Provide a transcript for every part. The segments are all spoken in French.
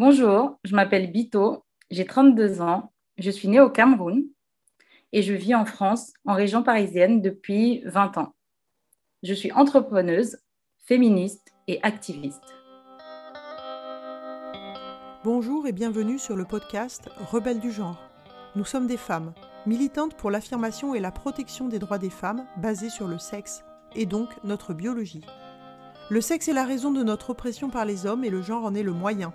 Bonjour, je m'appelle Bito, j'ai 32 ans, je suis née au Cameroun et je vis en France, en région parisienne, depuis 20 ans. Je suis entrepreneuse, féministe et activiste. Bonjour et bienvenue sur le podcast Rebelles du genre. Nous sommes des femmes, militantes pour l'affirmation et la protection des droits des femmes basés sur le sexe et donc notre biologie. Le sexe est la raison de notre oppression par les hommes et le genre en est le moyen.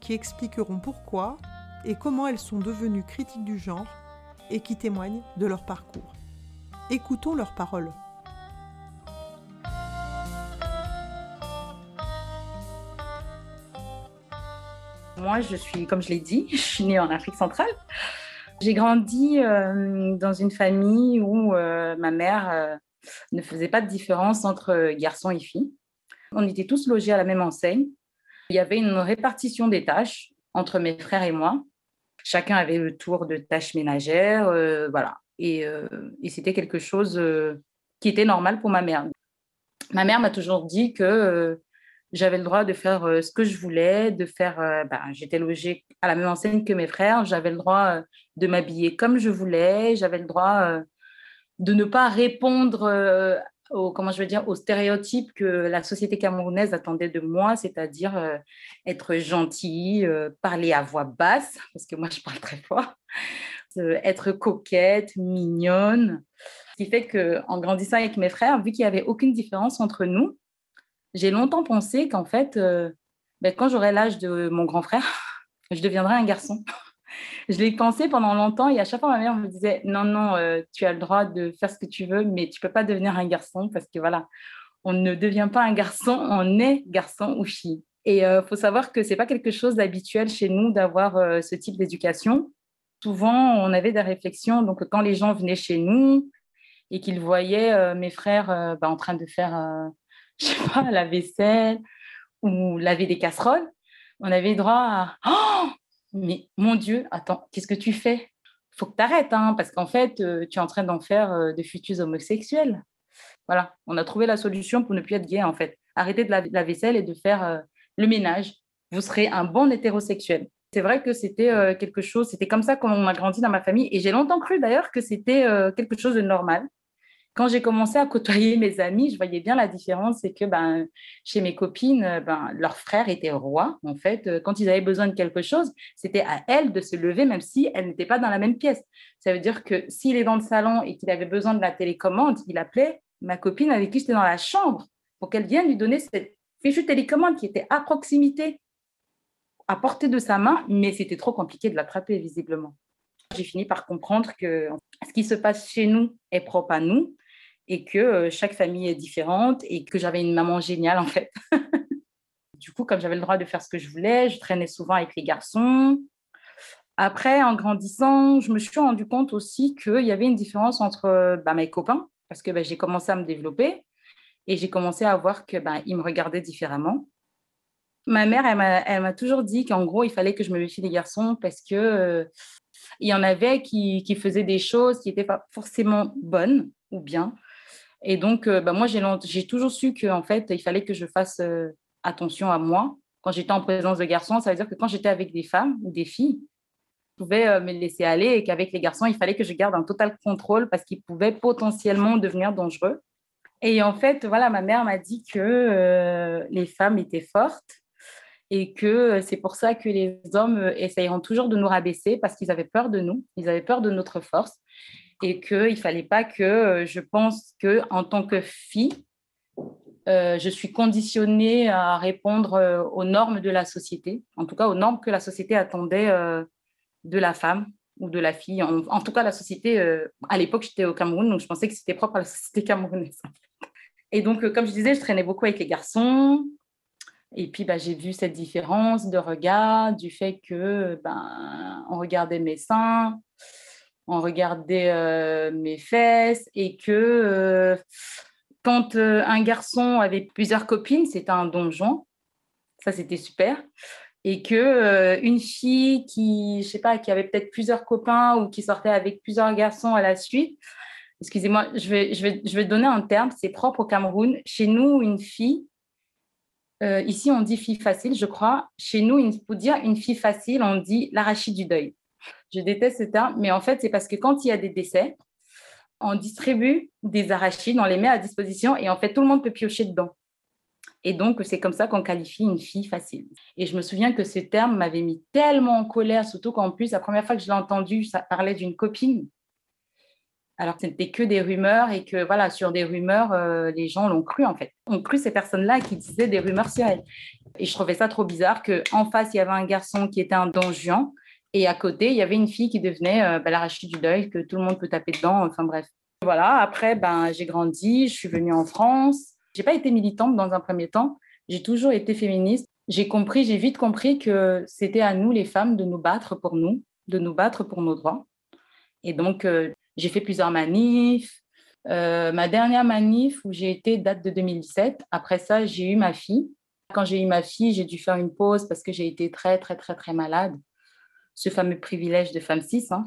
qui expliqueront pourquoi et comment elles sont devenues critiques du genre et qui témoignent de leur parcours. Écoutons leurs paroles. Moi, je suis, comme je l'ai dit, je suis née en Afrique centrale. J'ai grandi euh, dans une famille où euh, ma mère euh, ne faisait pas de différence entre garçons et filles. On était tous logés à la même enseigne. Il y avait une répartition des tâches entre mes frères et moi. Chacun avait le tour de tâches ménagères, euh, voilà. Euh, et, c'était quelque chose euh, qui était normal pour ma mère. Ma mère m'a toujours dit que j'avais le droit de faire ce que je voulais, de faire. Ben, j'étais logée à la même enseigne que mes frères, j'avais le droit de m'habiller comme je voulais, j'avais le droit de ne pas répondre au, comment je veux dire, aux stéréotypes que la société camerounaise attendait de moi, c'est-à-dire euh, être gentille, euh, parler à voix basse, parce que moi je parle très fort, euh, être coquette, mignonne. Ce qui fait qu'en grandissant avec mes frères, vu qu'il n'y avait aucune différence entre nous, j'ai longtemps pensé qu'en fait, ben, quand j'aurai l'âge de mon grand frère, je deviendrai un garçon. je l'ai pensé pendant longtemps et à chaque fois, ma mère me disait Non, non, euh, tu as le droit de faire ce que tu veux, mais tu ne peux pas devenir un garçon parce que voilà, on ne devient pas un garçon, on est garçon ou fille. Et il euh, faut savoir que ce n'est pas quelque chose d'habituel chez nous d'avoir euh, ce type d'éducation. Souvent, on avait des réflexions. Donc, quand les gens venaient chez nous et qu'ils voyaient mes frères bah, en train de faire, je sais pas, la vaisselle ou laver des casseroles, on avait droit à oh, mais mon Dieu, attends, qu'est-ce que tu fais? Faut que tu arrêtes, hein, parce qu'en fait, euh, tu es en train d'en faire euh, des futurs homosexuels. Voilà, on a trouvé la solution pour ne plus être gay, en fait. Arrêtez de la, vaisselle et de faire euh, le ménage. Vous serez un bon hétérosexuel. C'est vrai que c'était quelque chose, c'était comme ça qu'on a grandi dans ma famille. Et j'ai longtemps cru d'ailleurs que c'était quelque chose de normal quand j'ai commencé à côtoyer mes amis, je voyais bien la différence. C'est que ben, chez mes copines, ben, leur frère était roi. En fait, quand ils avaient besoin de quelque chose, c'était à elle de se lever, même si elle n'était pas dans la même pièce. Ça veut dire que s'il est dans le salon et qu'il avait besoin de la télécommande, il appelait ma copine avec qui j'étais dans la chambre pour qu'elle vienne lui donner cette fichue télécommande qui était à proximité, à portée de sa main, mais c'était trop compliqué de l'attraper visiblement. J'ai fini par comprendre que ce qui se passe chez nous est propre à nous et que euh, chaque famille est différente et que j'avais une maman géniale en fait. du coup, comme j'avais le droit de faire ce que je voulais, je traînais souvent avec les garçons. Après, en grandissant, je me suis rendu compte aussi qu'il y avait une différence entre bah, mes copains, parce que bah, j'ai commencé à me développer et j'ai commencé à voir qu'ils bah, me regardaient différemment. Ma mère, elle m'a toujours dit qu'en gros, il fallait que je me méfie des garçons parce que euh, y en avait qui faisaient des choses qui n'étaient pas forcément bonnes ou bien, et donc, euh, bah, moi, j'ai toujours su qu'en fait, il fallait que je fasse euh, attention à moi. Quand j'étais en présence de garçons, ça veut dire que quand j'étais avec des femmes ou des filles, je pouvais euh, me laisser aller et qu'avec les garçons, il fallait que je garde un total contrôle parce qu'ils pouvaient potentiellement devenir dangereux. Et en fait, voilà, ma mère m'a dit que les femmes étaient fortes et que c'est pour ça que les hommes essayeront toujours de nous rabaisser parce qu'ils avaient peur de nous, ils avaient peur de notre force et qu'il ne fallait pas que euh, je pense qu'en tant que fille, euh, je suis conditionnée à répondre euh, aux normes de la société, en tout cas aux normes que la société attendait de la femme ou de la fille. En, tout cas, la société, à l'époque, j'étais au Cameroun, donc je pensais que c'était propre à la société camerounaise. Et donc, comme je disais, je traînais beaucoup avec les garçons. Et puis, bah, j'ai vu cette différence de regard, du fait que ben, on regardait mes seins, on regardait euh, mes fesses, et que euh, quand euh, un garçon avait plusieurs copines, c'était un donjon. Ça, c'était super. Et que une fille qui, je sais pas, qui avait peut-être plusieurs copains ou qui sortait avec plusieurs garçons à la suite, excusez-moi, je vais, je, vais, je vais donner un terme, c'est propre au Cameroun. Chez nous, une fille, ici, on dit fille facile, je crois. Chez nous, pour dire une fille facile, on dit l'arachide du deuil. Je déteste ce terme, mais en fait, c'est parce que quand il y a des décès, on distribue des arachides, on les met à disposition et en fait, tout le monde peut piocher dedans. Et donc, c'est comme ça qu'on qualifie une fille facile. Et je me souviens que ce terme m'avait mis tellement en colère, surtout qu'en plus, la première fois que je l'ai entendu, ça parlait d'une copine alors que ce n'était que des rumeurs et que voilà, sur des rumeurs, euh, les gens l'ont cru en fait. On cru ces personnes-là qui disaient des rumeurs sur elle. Et je trouvais ça trop bizarre qu'en face, il y avait un garçon qui était un donjon et à côté, il y avait une fille qui devenait euh, bah, l'arachide du deuil, que tout le monde peut taper dedans, enfin bref. Voilà, après, ben, j'ai grandi, je suis venue en France. J'ai pas été militante dans un premier temps, j'ai toujours été féministe. J'ai compris, j'ai vite compris que c'était à nous, les femmes, de nous battre pour nous, de nous battre pour nos droits. Et donc, euh, j'ai fait plusieurs manifs. Euh, ma dernière manif où j'ai été date de 2017. Après ça, j'ai eu ma fille. Quand j'ai eu ma fille, j'ai dû faire une pause parce que j'ai été très, très, très, très malade. Ce fameux privilège de femme 6. Hein.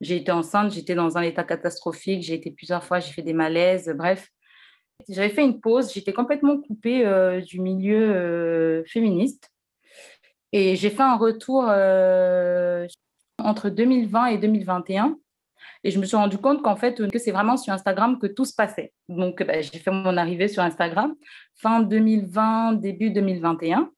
J'ai été enceinte, j'étais dans un état catastrophique, j'ai été plusieurs fois, j'ai fait des malaises, bref. J'avais fait une pause, j'étais complètement coupée euh, du milieu euh, féministe. Et j'ai fait un retour entre 2020 et 2021 et je me suis rendu compte qu'en fait, que c'est vraiment sur Instagram que tout se passait. Donc, bah, j'ai fait mon arrivée sur Instagram fin 2020, début 2021.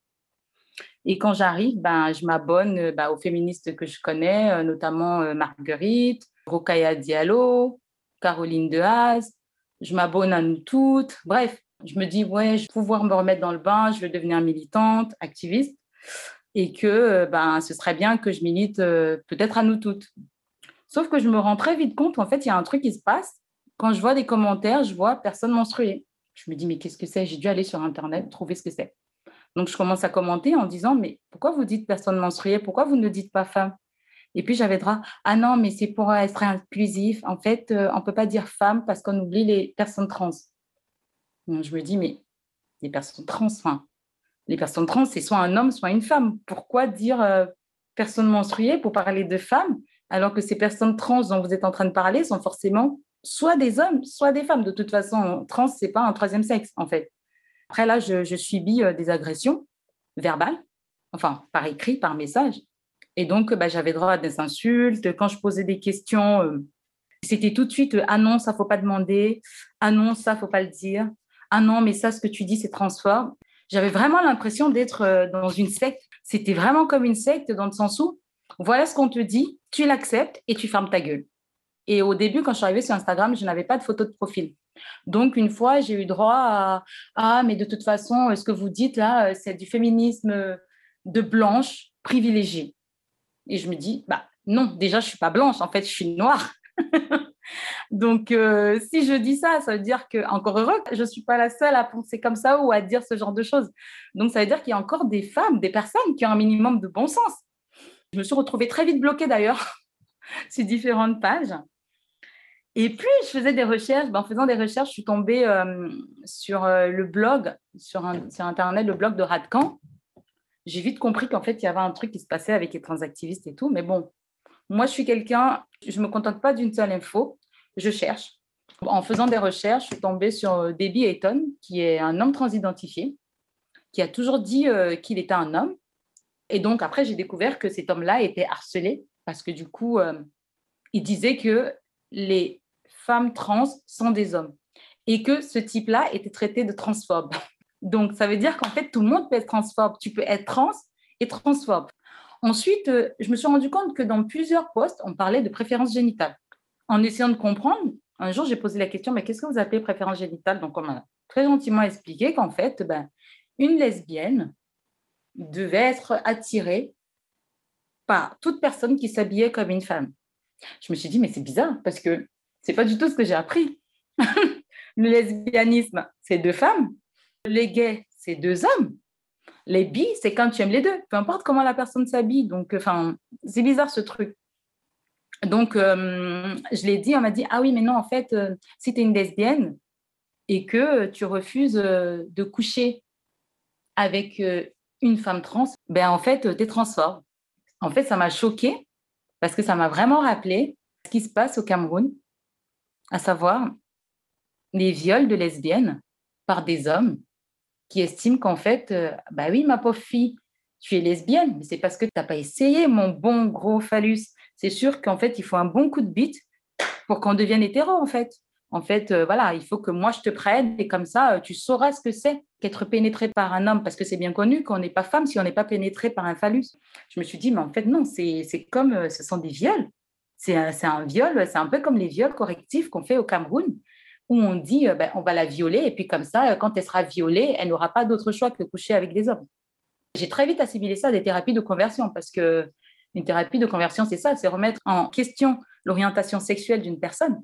Et quand j'arrive, ben, je m'abonne ben, aux féministes que je connais, euh, notamment euh, Marguerite, Rokaya Diallo, Caroline Dehaze. Je m'abonne à nous toutes. Bref, je me dis, ouais, je vais pouvoir me remettre dans le bain, je vais devenir militante, activiste. Et que ben, ce serait bien que je milite euh, peut-être à nous toutes. Sauf que je me rends très vite compte, en fait, il y a un truc qui se passe. Quand je vois des commentaires, je vois personne menstruée. Je me dis, mais qu'est-ce que c'est? J'ai dû aller sur Internet, trouver ce que c'est. Donc, je commence à commenter en disant, mais pourquoi vous dites personne menstruée? Pourquoi vous ne dites pas femme? Et puis, j'avais droit, ah non, mais c'est pour être inclusif. En fait, euh, on ne peut pas dire femme parce qu'on oublie les personnes trans. Je me dis, mais les personnes trans, enfin, les personnes trans, c'est soit un homme, soit une femme. Pourquoi dire euh, personne menstruée pour parler de femme alors que ces personnes trans dont vous êtes en train de parler sont forcément soit des hommes, soit des femmes. De toute façon, trans, c'est pas un troisième sexe, en fait. Après, là, je, subis euh, des agressions verbales, enfin, par écrit, par message. Et donc, bah, j'avais droit à des insultes. Quand je posais des questions, euh, c'était tout de suite euh, Ah non, ça faut pas demander. Ah non, ça faut pas le dire. Ah non, mais ça, ce que tu dis, c'est transforme. J'avais vraiment l'impression d'être dans une secte. C'était vraiment comme une secte dans le sens où voilà ce qu'on te dit, tu l'acceptes et tu fermes ta gueule. Et au début, quand je suis arrivée sur Instagram, je n'avais pas de photo de profil. Donc, une fois, j'ai eu droit à Ah, mais de toute façon, ce que vous dites là, c'est du féminisme de blanche privilégiée. Et je me dis Bah non, déjà, je ne suis pas blanche, en fait, je suis noire. Donc, euh, si je dis ça, ça veut dire que, encore heureux, je ne suis pas la seule à penser comme ça ou à dire ce genre de choses. Donc, ça veut dire qu'il y a encore des femmes, des personnes qui ont un minimum de bon sens je me suis retrouvée très vite bloquée d'ailleurs sur différentes pages. Et puis, je faisais des recherches. Ben, en faisant des recherches, je suis tombée euh, sur euh, le blog, sur, Internet, le blog de Radcan. J'ai vite compris qu'en fait, il y avait un truc qui se passait avec les transactivistes et tout. Mais bon, moi, je suis quelqu'un, je ne me contente pas d'une seule info. Je cherche. En faisant des recherches, je suis tombée sur euh, Debbie Ayton, qui est un homme transidentifié, qui a toujours dit qu'il était un homme, et donc, après, j'ai découvert que cet homme-là était harcelé parce que du coup, il disait que les femmes trans sont des hommes et que ce type-là était traité de transphobe. Donc, ça veut dire qu'en fait, tout le monde peut être transphobe. Tu peux être trans et transphobe. Ensuite, euh, je me suis rendu compte que dans plusieurs postes, on parlait de préférence génitale. En essayant de comprendre, un jour, j'ai posé la question, mais qu'est-ce que vous appelez préférence génitale? Donc, on m'a très gentiment expliqué qu'en fait, ben, une lesbienne devait être attiré par toute personne qui s'habillait comme une femme. Je me suis dit, mais c'est bizarre parce que c'est pas du tout ce que j'ai appris. le lesbianisme, c'est deux femmes. Les gays, c'est deux hommes. Les bi, c'est quand tu aimes les deux, peu importe comment la personne s'habille. Donc, enfin, c'est bizarre ce truc. Donc, euh, je l'ai dit, on m'a dit, ah oui, mais non, en fait, euh, si tu es une lesbienne et que tu refuses euh, de coucher avec une femme trans, ben en fait, tu es transphobe. En fait, ça m'a choqué parce que ça m'a vraiment rappelé ce qui se passe au Cameroun, à savoir les viols de lesbiennes par des hommes qui estiment qu'en fait, bah oui, ma pauvre fille, tu es lesbienne, mais c'est parce que tu n'as pas essayé, mon bon gros phallus c'est sûr qu'en fait, il faut un bon coup de bite pour qu'on devienne hétéro, en fait. En fait, euh, voilà, il faut que moi je te prenne et comme ça, euh, tu sauras ce que c'est qu'être pénétré par un homme, parce que c'est bien connu qu'on n'est pas femme si on n'est pas pénétré par un phallus. Je me suis dit, mais en fait, non, c'est comme, euh, ce sont des viols. C'est un, viol, c'est un peu comme les viols correctifs qu'on fait au Cameroun, où on dit, ben, on va la violer, et puis comme ça, quand elle sera violée, elle n'aura pas d'autre choix que de coucher avec des hommes. J'ai très vite assimilé ça à des thérapies de conversion, parce que une thérapie de conversion, c'est ça, c'est remettre en question l'orientation sexuelle d'une personne.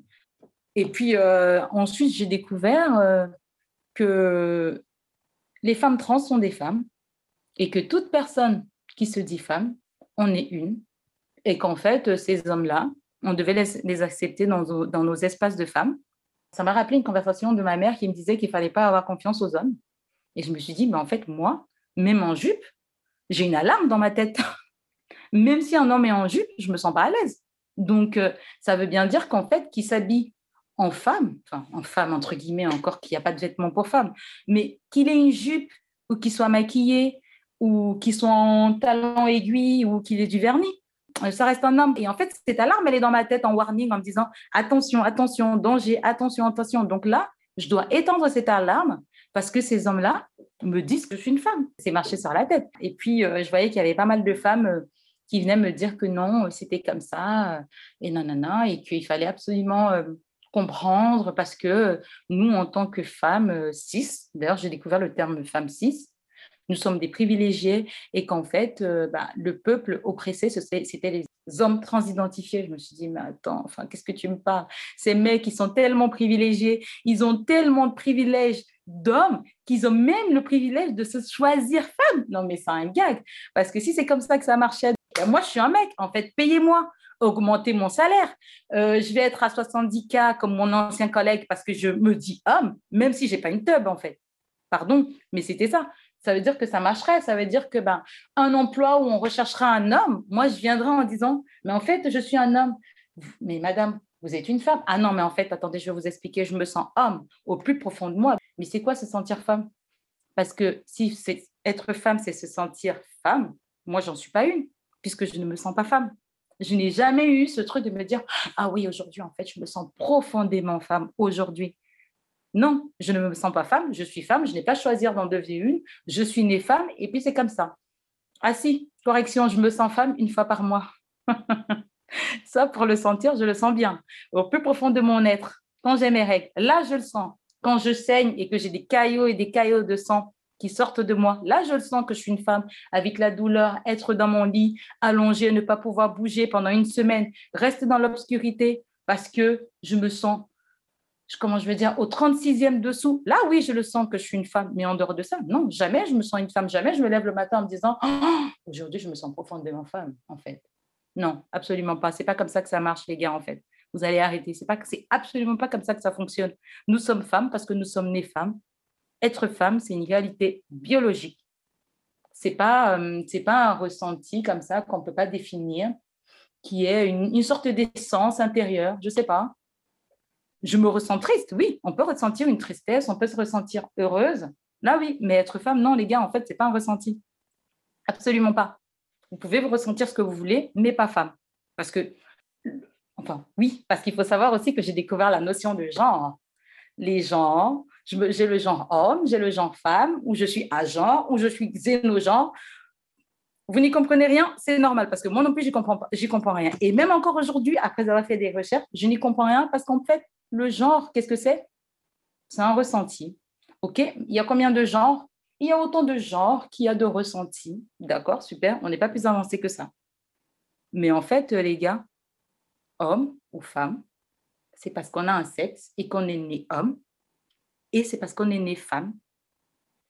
Et puis euh, ensuite, j'ai découvert euh, que les femmes trans sont des femmes et que toute personne qui se dit femme en est une et qu'en fait, ces hommes-là, on devait les, accepter dans, nos espaces de femmes. Ça m'a rappelé une conversation de ma mère qui me disait qu'il ne fallait pas avoir confiance aux hommes. Et je me suis dit, mais en fait, moi, même en jupe, j'ai une alarme dans ma tête. même si un homme est en jupe, je me sens pas à l'aise. Donc, euh, ça veut bien dire qu'en fait, qu'il s'habille en femme, enfin en femme entre guillemets encore qu'il n'y a pas de vêtements pour femme, mais qu'il ait une jupe ou qu'il soit maquillé ou qu'il soit en talons aiguilles ou qu'il ait du vernis, euh, ça reste un homme. Et en fait, cette alarme, elle est dans ma tête en warning en me disant attention, attention, danger, attention, attention. Donc là, je dois étendre cette alarme parce que ces hommes-là me disent que je suis une femme. C'est marché sur la tête. Et puis, euh, je voyais qu'il y avait pas mal de femmes qui venaient me dire que non, c'était comme ça, euh, et nanana, et qu'il fallait absolument euh, comprendre parce que nous, en tant que femmes euh, cis, d'ailleurs, j'ai découvert le terme femme cis, nous sommes des privilégiés et qu'en fait, bah, le peuple oppressé, c'était les hommes transidentifiés. Je me suis dit, mais attends, enfin, qu'est-ce que tu me parles? Ces mecs, qui sont tellement privilégiés, ils ont tellement de privilèges d'hommes qu'ils ont même le privilège de se choisir femme. Non, mais c'est un gag. Parce que si c'est comme ça que ça marchait ben, moi, je suis un mec, en fait, payez-moi, augmentez mon salaire. Euh, je vais être à 70K comme mon ancien collègue parce que je me dis homme, même si je n'ai pas une tub, en fait. Pardon, mais c'était ça. Ça veut dire que ça marcherait. Ça veut dire que ben, un emploi où on recherchera un homme, moi, je viendrai en disant, mais en fait, je suis un homme. Mais madame, vous êtes une femme. Ah non, mais en fait, attendez, je vais vous expliquer, je me sens homme au plus profond de moi. Mais c'est quoi se sentir femme? Parce que si c'est être femme, c'est se sentir femme, moi, j'en suis pas une puisque je ne me sens pas femme. Je n'ai jamais eu ce truc de me dire Ah oui, aujourd'hui, en fait, je me sens profondément femme aujourd'hui. Non, je ne me sens pas femme, je suis femme, je n'ai pas choisi d'en devenir une, je suis née femme et puis c'est comme ça. Ah si, correction, je me sens femme une fois par mois. ça, pour le sentir, je le sens bien, au plus profond de mon être. Quand j'ai mes règles, là, je le sens. Quand je saigne et que j'ai des caillots et des caillots de sang qui sortent de moi. Là, je le sens que je suis une femme avec la douleur, être dans mon lit, allongée, ne pas pouvoir bouger pendant une semaine, rester dans l'obscurité parce que je me sens, comment je veux dire, au 36e dessous. Là, oui, je le sens que je suis une femme, mais en dehors de ça, non, jamais je me sens une femme, jamais je me lève le matin en me disant, oh, aujourd'hui, je me sens profondément femme, en fait. Non, absolument pas. C'est pas comme ça que ça marche, les gars, en fait. Vous allez arrêter. C'est pas, c'est absolument pas comme ça que ça fonctionne. Nous sommes femmes parce que nous sommes nées femmes être femme, c'est une réalité biologique. C'est pas euh, c'est pas un ressenti comme ça qu'on peut pas définir, qui est une, sorte d'essence intérieure. Je sais pas. Je me ressens triste, oui. On peut ressentir une tristesse, on peut se ressentir heureuse. Là, oui. Mais être femme, non, les gars, en fait, c'est pas un ressenti. Absolument pas. Vous pouvez vous ressentir ce que vous voulez, mais pas femme. Parce que, enfin, oui, parce qu'il faut savoir aussi que j'ai découvert la notion de genre. Les genres, j'ai le genre homme, j'ai le genre femme, ou je suis agent, ou je suis xénogenre. Vous n'y comprenez rien, c'est normal parce que moi non plus, je n'y comprends, comprends rien. Et même encore aujourd'hui, après avoir fait des recherches, je n'y comprends rien parce qu'en fait, le genre, qu'est-ce que c'est? C'est un ressenti. OK? Il y a combien de genres? Il y a autant de genres qu'il y a de ressentis. D'accord, super. On n'est pas plus avancé que ça. Mais en fait, les gars, homme ou femme, c'est parce qu'on a un sexe et qu'on est né homme et c'est parce qu'on est né femme.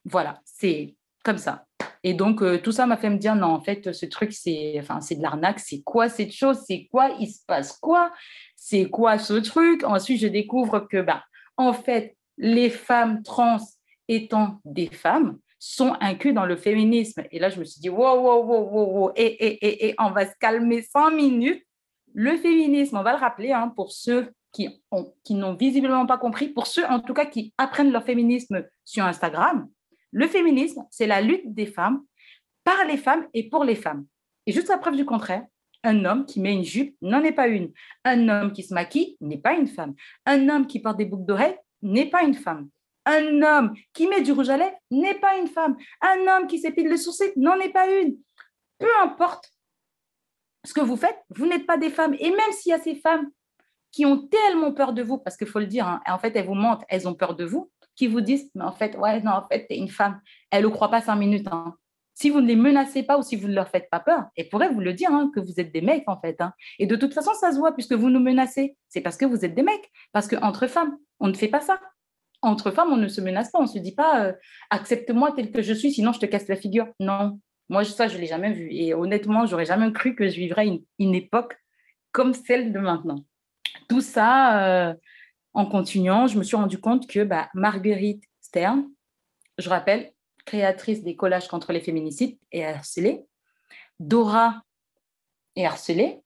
Voilà, c'est comme ça. Et donc, euh, tout ça m'a fait me dire, non, en fait, ce truc, c'est enfin, de l'arnaque. C'est quoi cette chose? C'est quoi? Il se passe quoi? C'est quoi ce truc? Ensuite, je découvre que, bah, en fait, les femmes trans étant des femmes sont inclus dans le féminisme. Et là, je me suis dit, wow, wow, wow, wow, wow, et, et, et, et on va se calmer cinq minutes. Le féminisme, on va le rappeler, hein, pour ceux qui, qui n'ont visiblement pas compris, pour ceux en tout cas qui apprennent leur féminisme sur Instagram, le féminisme, c'est la lutte des femmes par les femmes et pour les femmes. Et juste à preuve du contraire, un homme qui met une jupe n'en est pas une. Un homme qui se maquille n'est pas une femme. Un homme qui porte des boucles d'oreilles n'est pas une femme. Un homme qui met du rouge à lèvres n'est pas une femme. Un homme qui s'épile le sourcil n'en est pas une. Peu importe ce que vous faites, vous n'êtes pas des femmes. Et même s'il y a ces femmes qui ont tellement peur de vous, parce qu'il faut le dire, hein, en fait, elles vous mentent, elles ont peur de vous, qui vous disent, mais en fait, ouais, non, en fait, tu es une femme. Elle ne croit pas cinq minutes. Hein. Si vous ne les menacez pas ou si vous ne leur faites pas peur, elles pourraient vous le dire, hein, que vous êtes des mecs, en fait. Hein. Et de toute façon, ça se voit, puisque vous nous menacez. C'est parce que vous êtes des mecs. Parce qu'entre femmes, on ne fait pas ça. Entre femmes, on ne se menace pas. On ne se dit pas, euh, accepte-moi tel que je suis, sinon je te casse la figure. Non. Moi, ça, je ne l'ai jamais vu. Et honnêtement, j'aurais jamais cru que je vivrais une, une époque comme celle de maintenant. Tout ça, euh, en continuant, je me suis rendu compte que bah, Marguerite Stern, je rappelle, créatrice des collages contre les féminicides et harcelée, Dora est harcelée.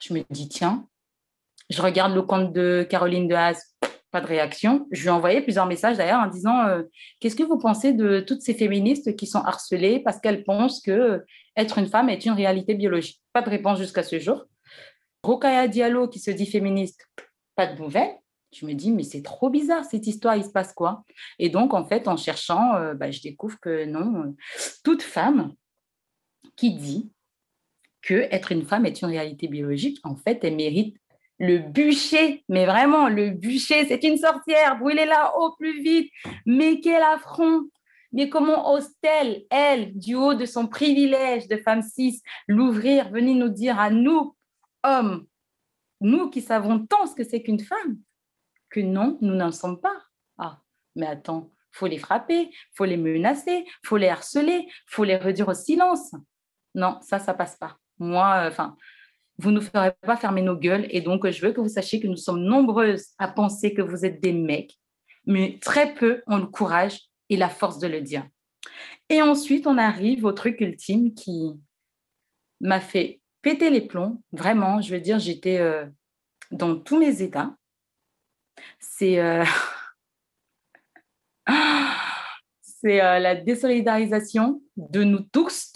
Je me dis, tiens, je regarde le compte de Caroline de Haas, pas de réaction. Je lui ai envoyé plusieurs messages d'ailleurs en disant euh, Qu'est-ce que vous pensez de toutes ces féministes qui sont harcelées parce qu'elles pensent que être une femme est une réalité biologique? Pas de réponse jusqu'à ce jour. Rokaya Diallo qui se dit féministe, pas de nouvelles je me dis, mais c'est trop bizarre cette histoire, il se passe quoi? Et donc, en fait, en cherchant, euh, bah, je découvre que non, euh, toute femme qui dit que être une femme est une réalité biologique, en fait, elle mérite le bûcher, mais vraiment, le bûcher, c'est une sorcière, brûlez-la au plus vite, mais quel affront! Mais comment ose-t-elle, elle, du haut de son privilège de femme cis, l'ouvrir, venir nous dire à nous, hommes, nous qui savons tant ce que c'est qu'une femme, que non, nous n'en sommes pas. Ah, mais attends, faut les frapper, faut les menacer, faut les harceler, faut les réduire au silence. Non, ça, ça passe pas. Moi, euh, enfin, vous ne ferez pas fermer nos gueules. Et donc, je veux que vous sachiez que nous sommes nombreuses à penser que vous êtes des mecs, mais très peu ont le courage et la force de le dire. Et ensuite, on arrive au truc ultime qui m'a fait péter les plombs. Vraiment, je veux dire, j'étais euh, dans tous mes états c'est euh, euh, la désolidarisation de nous tous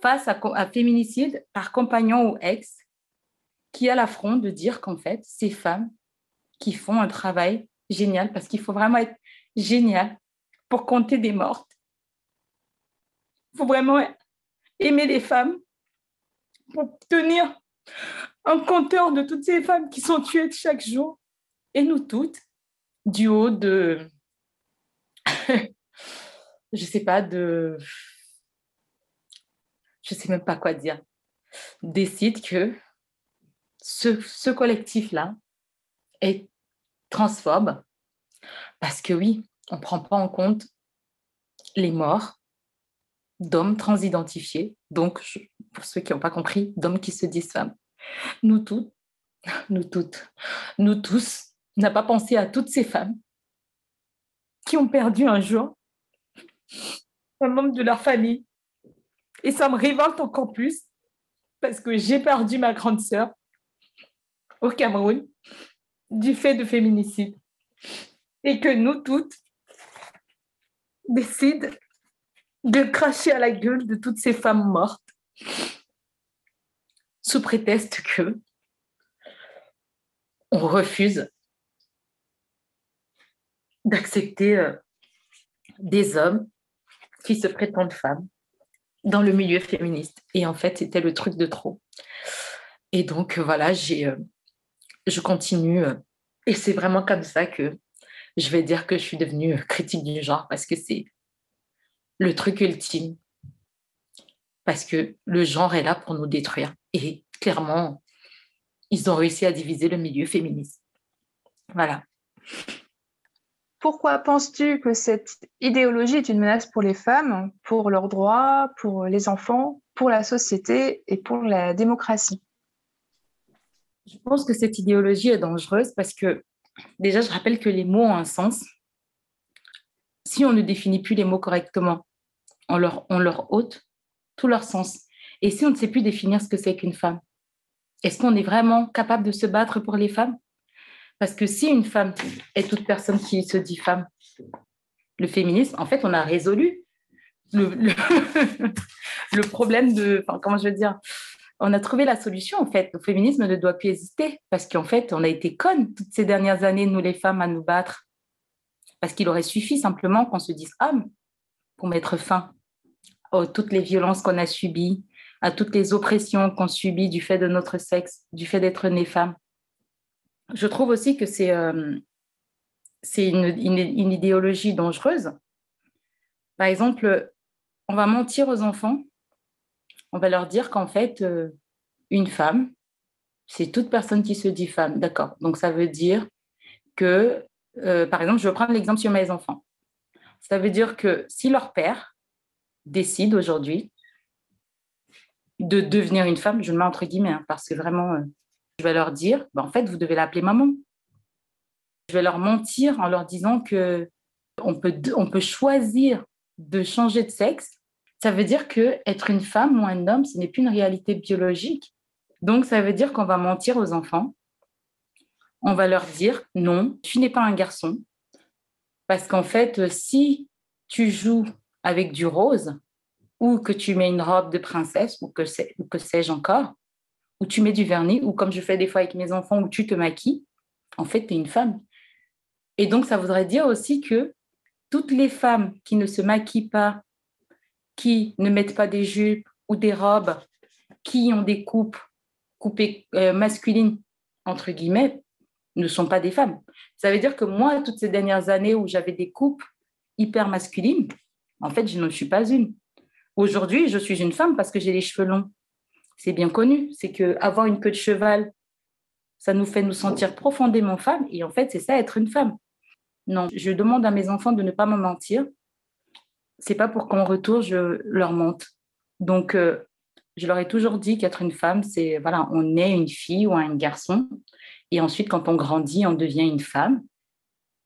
face à, féminicide par compagnon ou ex qui a l'affront de dire qu'en fait, ces femmes qui font un travail génial, parce qu'il faut vraiment être génial pour compter des mortes. Il faut vraiment aimer les femmes pour tenir un compteur de toutes ces femmes qui sont tuées chaque jour et nous toutes, du haut de, je sais pas, de, je sais même pas quoi dire, décide que ce, collectif-là est transphobe parce que oui, on ne prend pas en compte les morts d'hommes transidentifiés, donc pour ceux qui n'ont pas compris, d'hommes qui se disent femmes. Nous toutes, nous toutes, nous tous, n'a pas pensé à toutes ces femmes qui ont perdu un jour un membre de leur famille. Et ça me révolte encore plus parce que j'ai perdu ma grande sœur au Cameroun du fait de féminicide. Et que nous toutes décident de cracher à la gueule de toutes ces femmes mortes sous prétexte que on refuse d'accepter euh, des hommes qui se prétendent femmes dans le milieu féministe. Et en fait, c'était le truc de trop. Et donc, euh, voilà, j'ai, euh, je continue. et c'est vraiment comme ça que je vais dire que je suis devenue critique du genre parce que c'est le truc ultime. Parce que le genre est là pour nous détruire. Et clairement, ils ont réussi à diviser le milieu féministe. Voilà. Pourquoi penses-tu que cette idéologie est une menace pour les femmes, pour leurs droits, pour les enfants, pour la société et pour la démocratie? Je pense que cette idéologie est dangereuse parce que déjà, je rappelle que les mots ont un sens. Si on ne définit plus les mots correctement, on leur, ôte tout leur sens. Et si on ne sait plus définir ce que c'est qu'une femme, est-ce qu'on est vraiment capable de se battre pour les femmes? Parce que si une femme est toute personne qui se dit femme, le féminisme, en fait, on a résolu le, problème de, enfin, comment je veux dire, on a trouvé la solution, en fait. Le féminisme ne doit plus exister parce qu'en fait, on a été connes toutes ces dernières années, nous les femmes, à nous battre. Parce qu'il aurait suffi simplement qu'on se dise homme pour mettre fin à toutes les violences qu'on a subies, à toutes les oppressions qu'on subit du fait de notre sexe, du fait d'être née femme je trouve aussi que c'est euh, une, idéologie dangereuse. Par exemple, on va mentir aux enfants, on va leur dire qu'en fait, euh, une femme, c'est toute personne qui se dit femme. D'accord. Donc, ça veut dire que, euh, par exemple, je vais prendre l'exemple sur mes enfants. Ça veut dire que si leur père décide aujourd'hui de devenir une femme, je le mets entre guillemets, hein, parce que vraiment, je vais leur dire, bah, en fait, vous devez l'appeler maman. Je vais leur mentir en leur disant que on peut, on peut choisir de changer de sexe. Ça veut dire que être une femme ou un homme, ce n'est plus une réalité biologique. Donc, ça veut dire qu'on va mentir aux enfants. On va leur dire, non, tu n'es pas un garçon. Parce qu'en fait, si tu joues avec du rose ou que tu mets une robe de princesse ou que sais-je encore, où tu mets du vernis, ou comme je fais des fois avec mes enfants, où tu te maquilles, en fait, tu es une femme. Et donc, ça voudrait dire aussi que toutes les femmes qui ne se maquillent pas, qui ne mettent pas des jupes ou des robes, qui ont des coupes coupées euh, masculines, entre guillemets, ne sont pas des femmes. Ça veut dire que moi, toutes ces dernières années où j'avais des coupes hyper masculines, en fait, je ne suis pas une. Aujourd'hui, je suis une femme parce que j'ai les cheveux longs c'est bien connu, c'est que avoir une queue de cheval, ça nous fait nous sentir profondément femmes. Et en fait, c'est ça, être une femme. Non, je demande à mes enfants de ne pas me mentir. C'est pas pour qu'en retour, je leur mente. Donc, euh, je leur ai toujours dit qu'être une femme, c'est, voilà, on est une fille ou un garçon. Et ensuite, quand on grandit, on devient une femme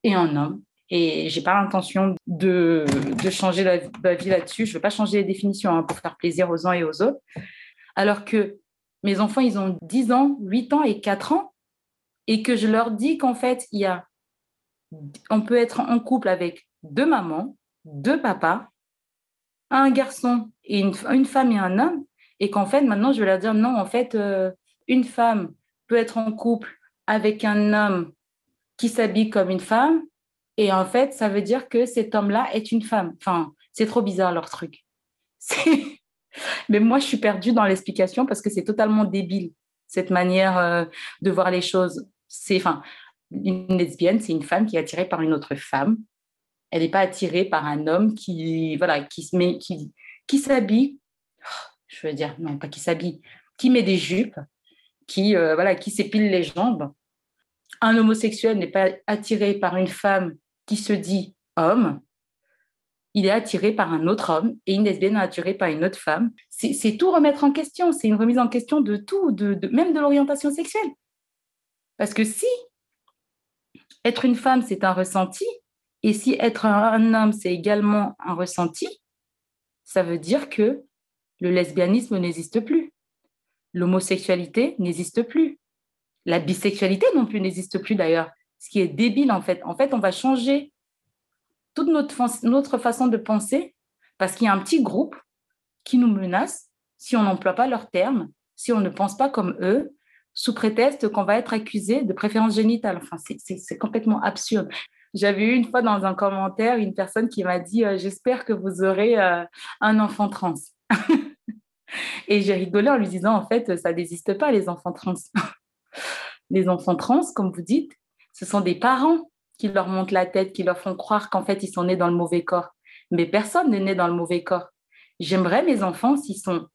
et un homme. Et j'ai pas l'intention de, changer la, vie là-dessus. Je veux pas changer les définitions hein, pour faire plaisir aux uns et aux autres alors que mes enfants, ils ont 10 ans, 8 ans et 4 ans, et que je leur dis qu'en fait, on peut être en couple avec deux mamans, deux papas, un garçon et une, femme et un homme, et qu'en fait, maintenant, je vais leur dire non, en fait, euh, une femme peut être en couple avec un homme qui s'habille comme une femme, et en fait, ça veut dire que cet homme-là est une femme. Enfin, c'est trop bizarre leur truc. Mais moi, je suis perdue dans l'explication parce que c'est totalement débile, cette manière euh, de voir les choses. C'est, enfin, une lesbienne, c'est une femme qui est attirée par une autre femme. Elle n'est pas attirée par un homme qui, voilà, qui se met, qui, qui s'habille. Oh, je veux dire, non, pas qui s'habille, qui met des jupes, qui, euh, voilà, qui s'épile les jambes. Un homosexuel n'est pas attiré par une femme qui se dit homme il est attiré par un autre homme et une lesbienne est attirée par une autre femme. C'est tout remettre en question, c'est une remise en question de tout, de, même de l'orientation sexuelle. Parce que si être une femme, c'est un ressenti, et si être un homme, c'est également un ressenti, ça veut dire que le lesbianisme n'existe plus, l'homosexualité n'existe plus, la bisexualité non plus n'existe plus d'ailleurs, ce qui est débile en fait. En fait, on va changer toute notre, notre façon de penser parce qu'il y a un petit groupe qui nous menace si on n'emploie pas leurs termes, si on ne pense pas comme eux, sous prétexte qu'on va être accusé de préférence génitale. Enfin, c'est complètement absurde. J'avais eu une fois dans un commentaire une personne qui m'a dit euh, J'espère que vous aurez euh, un enfant trans. Et j'ai rigolé en lui disant En fait, ça n'existe pas, les enfants trans. les enfants trans, comme vous dites, ce sont des parents qui leur montent la tête, qui leur font croire qu'en fait, ils sont nés dans le mauvais corps. Mais personne n'est né dans le mauvais corps. J'aimerais mes enfants s'ils sont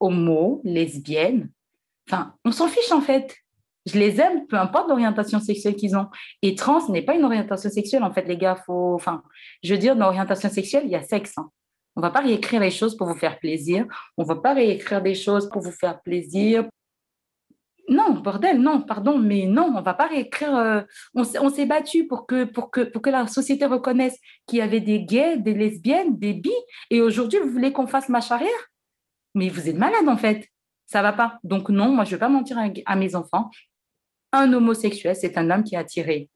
homo, lesbiennes. Enfin, on s'en fiche en fait. Je les aime, peu importe l'orientation sexuelle qu'ils ont. Et trans n'est pas une orientation sexuelle, en fait, les gars. Faut, enfin, je veux dire, dans l'orientation sexuelle, il y a sexe. Hein. On ne va pas réécrire les choses pour vous faire plaisir. On ne va pas réécrire des choses pour vous faire plaisir. Non, bordel, non, pardon, mais non, on ne va pas réécrire. Euh, on, s'est battu pour que, la société reconnaisse qu'il y avait des gays, des lesbiennes, des bi. Et aujourd'hui, vous voulez qu'on fasse marche arrière? Mais vous êtes malade, en fait. Ça va pas. Donc, non, moi, je ne vais pas mentir à mes enfants. Un homosexuel, c'est un homme qui est attiré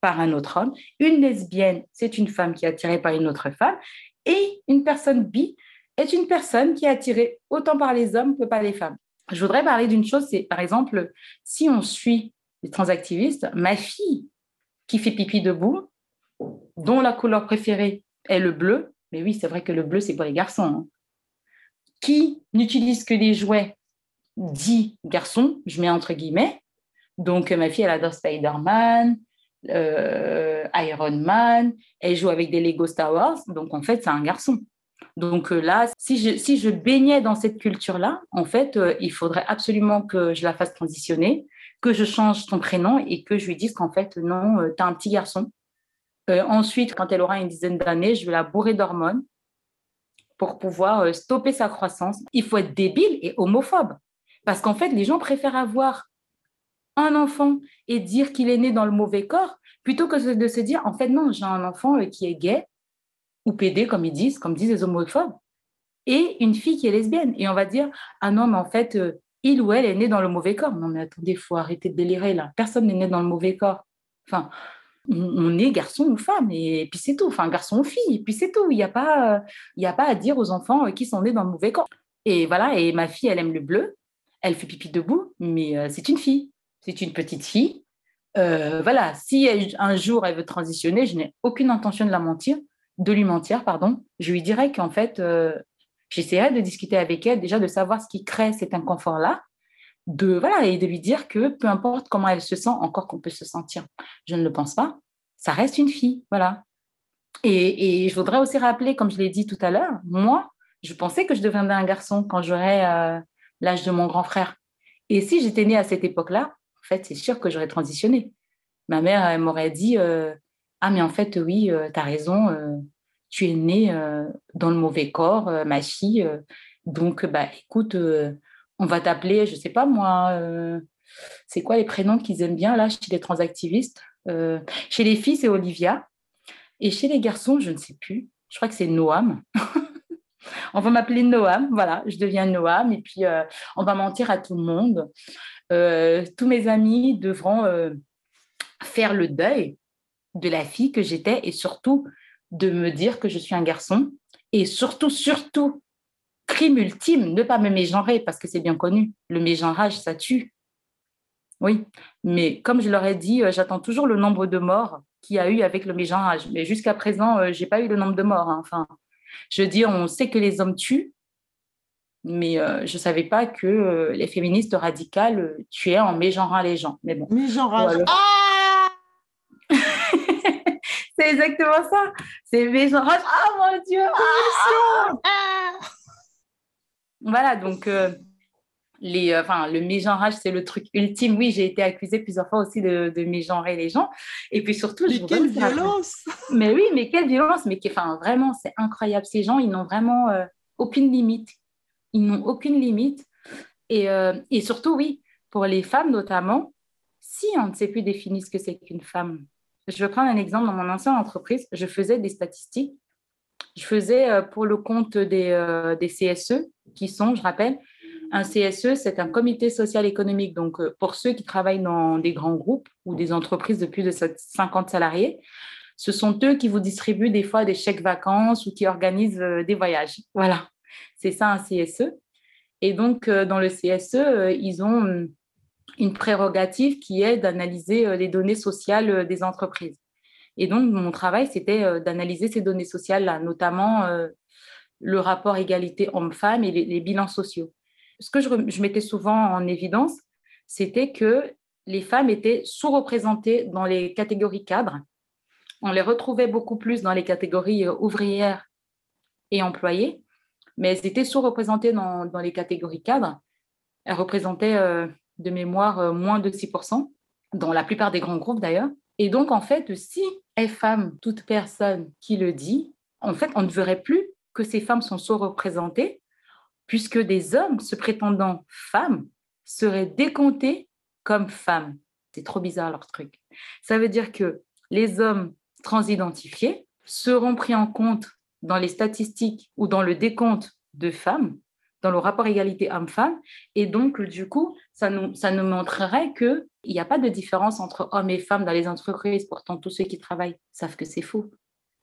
par un autre homme. Une lesbienne, c'est une femme qui est attirée par une autre femme. Et une personne bi est une personne qui est attirée autant par les hommes que par les femmes. Je voudrais parler d'une chose, c'est par exemple, si on suit les transactivistes, ma fille qui fait pipi debout, dont la couleur préférée est le bleu, mais oui, c'est vrai que le bleu, c'est pour les garçons, hein, qui n'utilise que des jouets dits garçons, je mets entre guillemets, donc, ma fille, elle adore Spider-Man, euh, Iron Man, elle joue avec des Lego Star Wars. Donc, en fait, c'est un garçon. Donc euh, là, si je, baignais dans cette culture-là, en fait, euh, il faudrait absolument que je la fasse transitionner, que je change son prénom et que je lui dise qu'en fait, non, tu as un petit garçon. ensuite, quand elle aura une dizaine d'années, je vais la bourrer d'hormones pour pouvoir stopper sa croissance. Il faut être débile et homophobe. Parce qu'en fait, les gens préfèrent avoir un enfant et dire qu'il est né dans le mauvais corps, plutôt que de se dire, en fait, non, j'ai un enfant euh, qui est gay ou pédé, comme ils disent, comme disent les homophobes, et une fille qui est lesbienne. Et on va dire, ah non, mais en fait, euh, il ou elle est né dans le mauvais corps. Non, mais attendez, il faut arrêter de délirer là. Personne n'est né dans le mauvais corps. Enfin, on est garçon ou femme, et puis c'est tout. Enfin, garçon ou fille, et puis c'est tout. Il n'y a, pas, il a pas à dire aux enfants euh, qui sont nés dans le mauvais corps. Et voilà, et ma fille, elle aime le bleu, elle fait pipi debout, mais c'est une fille c'est une petite fille. Euh, voilà, si un jour elle veut transitionner, je n'ai aucune intention de la mentir, de lui mentir, pardon. Je lui dirais qu'en fait, euh, j'essaierai de discuter avec elle, déjà de savoir ce qui crée cet inconfort-là, de voilà et de lui dire que peu importe comment elle se sent, encore qu'on peut se sentir, je ne le pense pas, ça reste une fille, voilà. Et, je voudrais aussi rappeler, comme je l'ai dit tout à l'heure, moi, je pensais que je deviendrais un garçon quand j'aurais euh, l'âge de mon grand frère. Et si j'étais née à cette époque-là, fait, c'est sûr que j'aurais transitionné. Ma mère, elle m'aurait dit euh, Ah, mais en fait, oui, euh, tu as raison, euh, tu es née dans le mauvais corps, ma fille. donc, bah, écoute, on va t'appeler, je ne sais pas moi, c'est quoi les prénoms qu'ils aiment bien là chez les transactivistes Chez les filles, c'est Olivia. Et chez les garçons, je ne sais plus. Je crois que c'est Noam. on va m'appeler Noam, voilà, je deviens Noam et puis on va mentir à tout le monde. Euh, tous mes amis devront euh, faire le deuil de la fille que j'étais et surtout de me dire que je suis un garçon. Et surtout, surtout, crime ultime, ne pas me mégenrer parce que c'est bien connu. Le mégenrage, ça tue. Oui, mais comme je leur ai dit, euh, j'attends toujours le nombre de morts qu'il y a eu avec le mégenrage. Mais jusqu'à présent, je n'ai pas eu le nombre de morts. Hein. Enfin, je veux dire, on sait que les hommes tuent, mais euh, je ne savais pas que euh, les féministes radicales euh, tuaient en mégenrant les gens. Mais bon. Mégenrage. Ah c'est exactement ça. C'est mégenrage. Ah mon Dieu. Ah, ah voilà, donc les, enfin, le mégenrage, c'est le truc ultime. Oui, j'ai été accusée plusieurs fois aussi de, de mégenrer les gens. Et puis surtout, mais quelle violence Mais oui, mais quelle violence Mais enfin, vraiment, c'est incroyable. Ces gens, ils n'ont vraiment aucune limite ils n'ont aucune limite. Euh, et, surtout, oui, pour les femmes notamment, si on ne sait plus définir ce que c'est qu'une femme. Je vais prendre un exemple. Dans mon ancienne entreprise, je faisais des statistiques. Je faisais euh, pour le compte des, euh, CSE, qui sont, je rappelle, un CSE, c'est un comité social économique. Donc, pour ceux qui travaillent dans des grands groupes ou des entreprises de plus de 50 salariés, ce sont eux qui vous distribuent des fois des chèques vacances ou qui organisent des voyages. Voilà. C'est ça un CSE. Et donc, euh, dans le CSE, euh, ils ont hum, une prérogative qui est d'analyser euh, les données sociales des entreprises. Et donc, mon travail, c'était d'analyser ces données sociales-là, notamment le rapport égalité homme-femme et les, bilans sociaux. Ce que je, je mettais souvent en évidence, c'était que les femmes étaient sous-représentées dans les catégories cadres. On les retrouvait beaucoup plus dans les catégories ouvrières et employées, mais elles étaient sous-représentées dans, les catégories cadres. Elles représentaient de mémoire, moins de 6%, dans la plupart des grands groupes d'ailleurs. Et donc, en fait, si est femme, toute personne qui le dit, en fait, on ne verrait plus que ces femmes sont sous-représentées, puisque des hommes se prétendant femmes seraient décomptés comme femmes. C'est trop bizarre leur truc. Ça veut dire que les hommes transidentifiés seront pris en compte dans les statistiques ou dans le décompte de femmes, dans le rapport égalité homme-femme. Et donc, du coup, ça nous, ça nous montrerait qu'il n'y a pas de différence entre hommes et femmes dans les entreprises. Pourtant, tous ceux qui travaillent savent que c'est faux.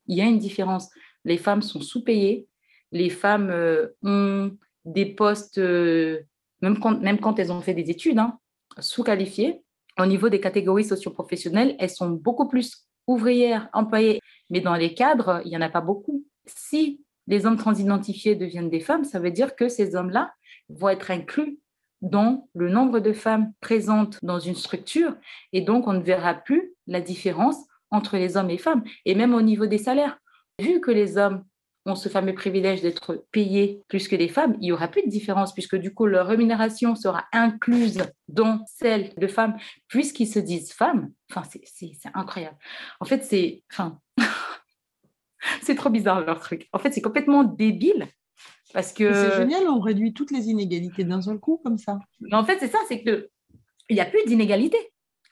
Il y a une différence. Les femmes sont sous-payées. Les femmes euh, ont des postes, euh, même, quand, même quand elles ont fait des études, hein, sous-qualifiées. Au niveau des catégories socioprofessionnelles, elles sont beaucoup plus ouvrières, employées. Mais dans les cadres, il n'y en a pas beaucoup. Si les hommes transidentifiés deviennent des femmes, ça veut dire que ces hommes-là vont être inclus dans le nombre de femmes présentes dans une structure et donc on ne verra plus la différence entre les hommes et femmes et même au niveau des salaires. Vu que les hommes ont ce fameux privilège d'être payés plus que les femmes, il n'y aura plus de différence puisque du coup leur rémunération sera incluse dans celle de femmes puisqu'ils se disent femmes. Enfin, c'est incroyable. En fait, c'est... Enfin, c'est trop bizarre leur truc. En fait, c'est complètement débile. Parce que... C'est génial, on réduit toutes les inégalités d'un seul coup comme ça. Mais en fait, c'est ça, c'est que il n'y a plus d'inégalité.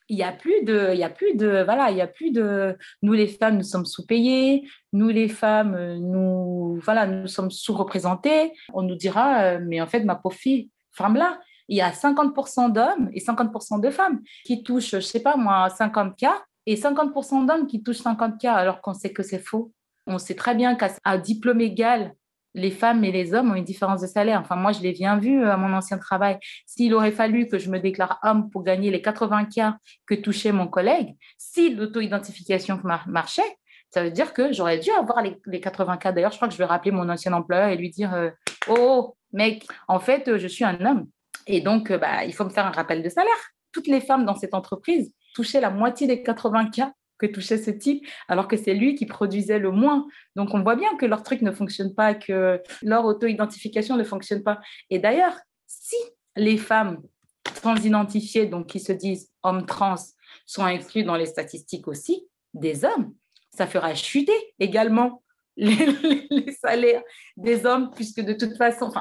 Il n'y a plus de, il y a plus de, voilà, il y a plus de, nous les femmes, nous sommes sous-payées, nous les femmes, nous, voilà, nous sommes sous-représentées. On nous dira, euh, mais en fait, ma pauvre fille, femme là, il y a 50% d'hommes et 50% de femmes qui touchent, je sais pas moi, 50K et 50% d'hommes qui touchent 50K alors qu'on sait que c'est faux. On sait très bien qu'à diplôme égal, les femmes et les hommes ont une différence de salaire. Enfin, moi, je l'ai bien vu euh, à mon ancien travail. S'il aurait fallu que je me déclare homme pour gagner les 80 cas que touchait mon collègue, si l'auto-identification marchait, ça veut dire que j'aurais dû avoir les, 80 cas. D'ailleurs, je crois que je vais rappeler mon ancien employeur et lui dire euh, Oh, mec, en fait, euh, je suis un homme. Et donc, bah, il faut me faire un rappel de salaire. Toutes les femmes dans cette entreprise touchaient la moitié des 80 cas que touchait ce type, alors que c'est lui qui produisait le moins. Donc on voit bien que leur truc ne fonctionne pas, que leur auto-identification ne fonctionne pas. Et d'ailleurs, si les femmes transidentifiées, donc qui se disent hommes trans, sont inclus dans les statistiques aussi des hommes, ça fera chuter également les, salaires des hommes, puisque de toute façon,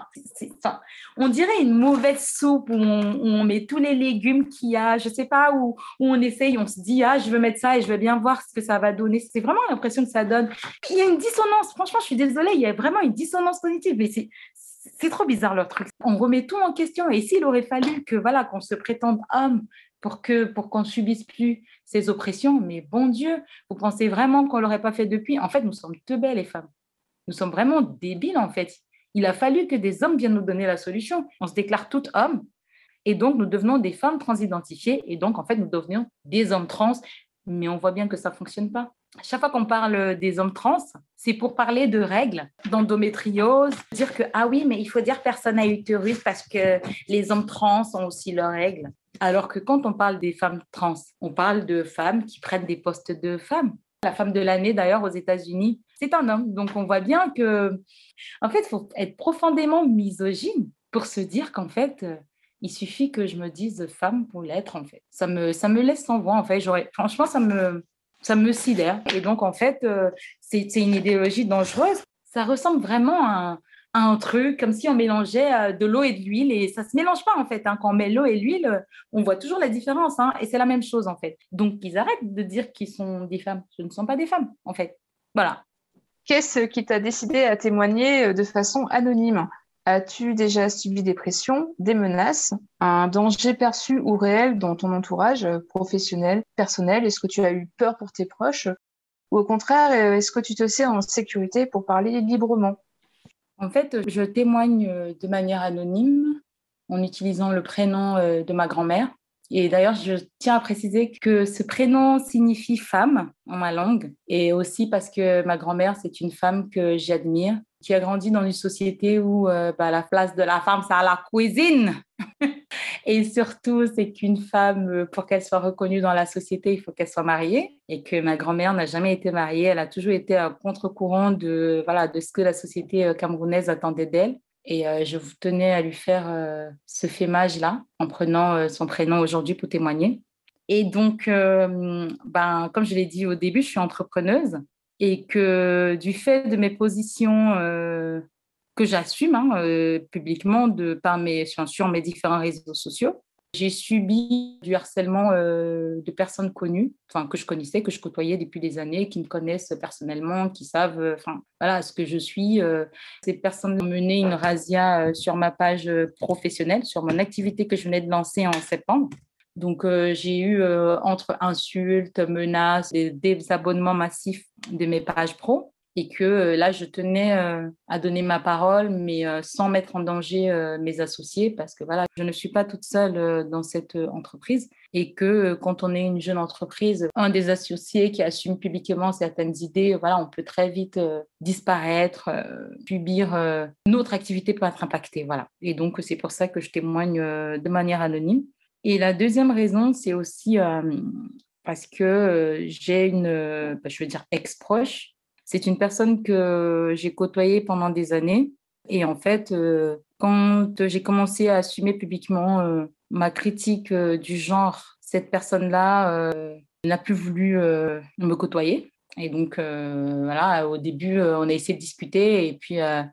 on dirait une mauvaise soupe où on, met tous les légumes qu'il y a, je sais pas, où, où, on essaye, on se dit, ah, je veux mettre ça et je veux bien voir ce que ça va donner. C'est vraiment l'impression que ça donne. Il y a une dissonance, franchement, je suis désolée, il y a vraiment une dissonance cognitive, mais c'est. C'est trop bizarre leur truc. On remet tout en question. Et s'il aurait fallu que voilà qu'on se prétende homme pour que pour qu'on subisse plus ces oppressions. Mais bon Dieu, vous pensez vraiment qu'on l'aurait pas fait depuis? En fait, nous sommes belles les femmes. Nous sommes vraiment débiles en fait. Il a fallu que des hommes viennent nous donner la solution. On se déclare toutes hommes et donc nous devenons des femmes transidentifiées et donc en fait nous devenons des hommes trans. Mais on voit bien que ça fonctionne pas. Chaque fois qu'on parle des hommes trans, c'est pour parler de règles, d'endométriose, dire que ah oui, mais il faut dire personne à utérus parce que les hommes trans ont aussi leurs règles. Alors que quand on parle des femmes trans, on parle de femmes qui prennent des postes de femmes. La femme de l'année, d'ailleurs, aux États-Unis, c'est un homme. Donc, on voit bien que, en fait, il faut être profondément misogyne pour se dire qu'en fait, euh, il suffit que je me dise femme pour l'être, en fait. Ça me, ça me laisse sans voix, en fait. Franchement, ça me, ça me sidère. Et donc, en fait, euh, c'est une idéologie dangereuse. Ça ressemble vraiment à, un truc, comme si on mélangeait euh, de l'eau et de l'huile, et ça se mélange pas en fait. Hein. Quand on met l'eau et l'huile, on voit toujours la différence, hein, et c'est la même chose en fait. Donc ils arrêtent de dire qu'ils sont des femmes. Ce ne sont pas des femmes en fait. Voilà. Qu'est-ce qui t'a décidé à témoigner euh, de façon anonyme? As-tu déjà subi des pressions, des menaces, un danger perçu ou réel dans ton entourage euh, professionnel, personnel? Est-ce que tu as eu peur pour tes proches? Ou au contraire, est-ce que tu te sens en sécurité pour parler librement? En fait, je témoigne euh, de manière anonyme en utilisant le prénom euh, de ma grand-mère. Et d'ailleurs, je tiens à préciser que ce prénom signifie femme en ma langue. Et aussi parce que ma grand-mère, c'est une femme que j'admire, qui a grandi dans une société où euh, bah, la place de la femme, c'est à la cuisine. et surtout, c'est qu'une femme, euh, pour qu'elle soit reconnue dans la société, il faut qu'elle soit mariée. Et que ma grand-mère n'a jamais été mariée. Elle a toujours été à contre-courant de, voilà, de ce que la société euh, camerounaise attendait d'elle. Et je vous tenais à lui faire ce fémage-là en prenant son prénom aujourd'hui pour témoigner. Et donc, ben, comme je l'ai dit au début, je suis entrepreneuse et que du fait de mes positions que j'assume hein, publiquement de, par mes, sur mes différents réseaux sociaux, j'ai subi du harcèlement euh, de personnes connues, enfin que je connaissais, que je côtoyais depuis des années, qui me connaissent personnellement, qui savent, euh, enfin voilà, ce que je suis. Euh. Ces personnes ont mené une razzia sur ma page professionnelle, sur mon activité que je venais de lancer en septembre. Donc j'ai eu entre insultes, menaces, et désabonnements massifs de mes pages pro et que euh, là, je tenais euh, à donner ma parole, mais euh, sans mettre en danger mes associés, parce que voilà, je ne suis pas toute seule dans cette entreprise, et que quand on est une jeune entreprise, un des associés qui assume publiquement certaines idées, voilà, on peut très vite disparaître, subir, notre activité peut être impactée, voilà. Et donc, c'est pour ça que je témoigne de manière anonyme. Et la deuxième raison, c'est aussi parce que j'ai une, je veux dire, ex-proche c'est une personne que j'ai côtoyée pendant des années. Et en fait, euh, quand j'ai commencé à assumer publiquement euh, ma critique euh, du genre, cette personne-là n'a plus voulu me côtoyer. Et donc, voilà, au début, on a essayé de discuter et puis elle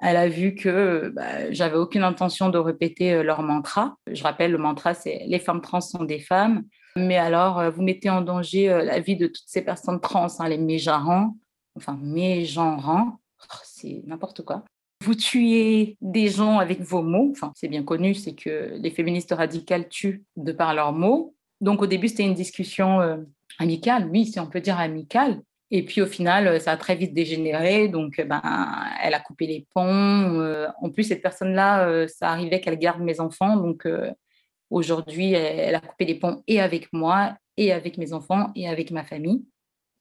a vu que bah, j'avais aucune intention de répéter leur mantra. Je rappelle, le mantra, c'est les femmes trans sont des femmes. Mais alors, vous mettez en danger la vie de toutes ces personnes trans, hein, les méjarants, enfin mégenrant, oh, c'est n'importe quoi. Vous tuez des gens avec vos mots, enfin c'est bien connu, c'est que les féministes radicales tuent de par leurs mots. Donc au début c'était une discussion euh, amicale, oui, si on peut dire amicale. Et puis au final, ça a très vite dégénéré. Donc, ben, elle a coupé les ponts. Euh, en plus, cette personne-là, euh, ça arrivait qu'elle garde mes enfants. Donc, aujourd'hui, elle, a coupé les ponts et avec moi, et avec mes enfants, et avec ma famille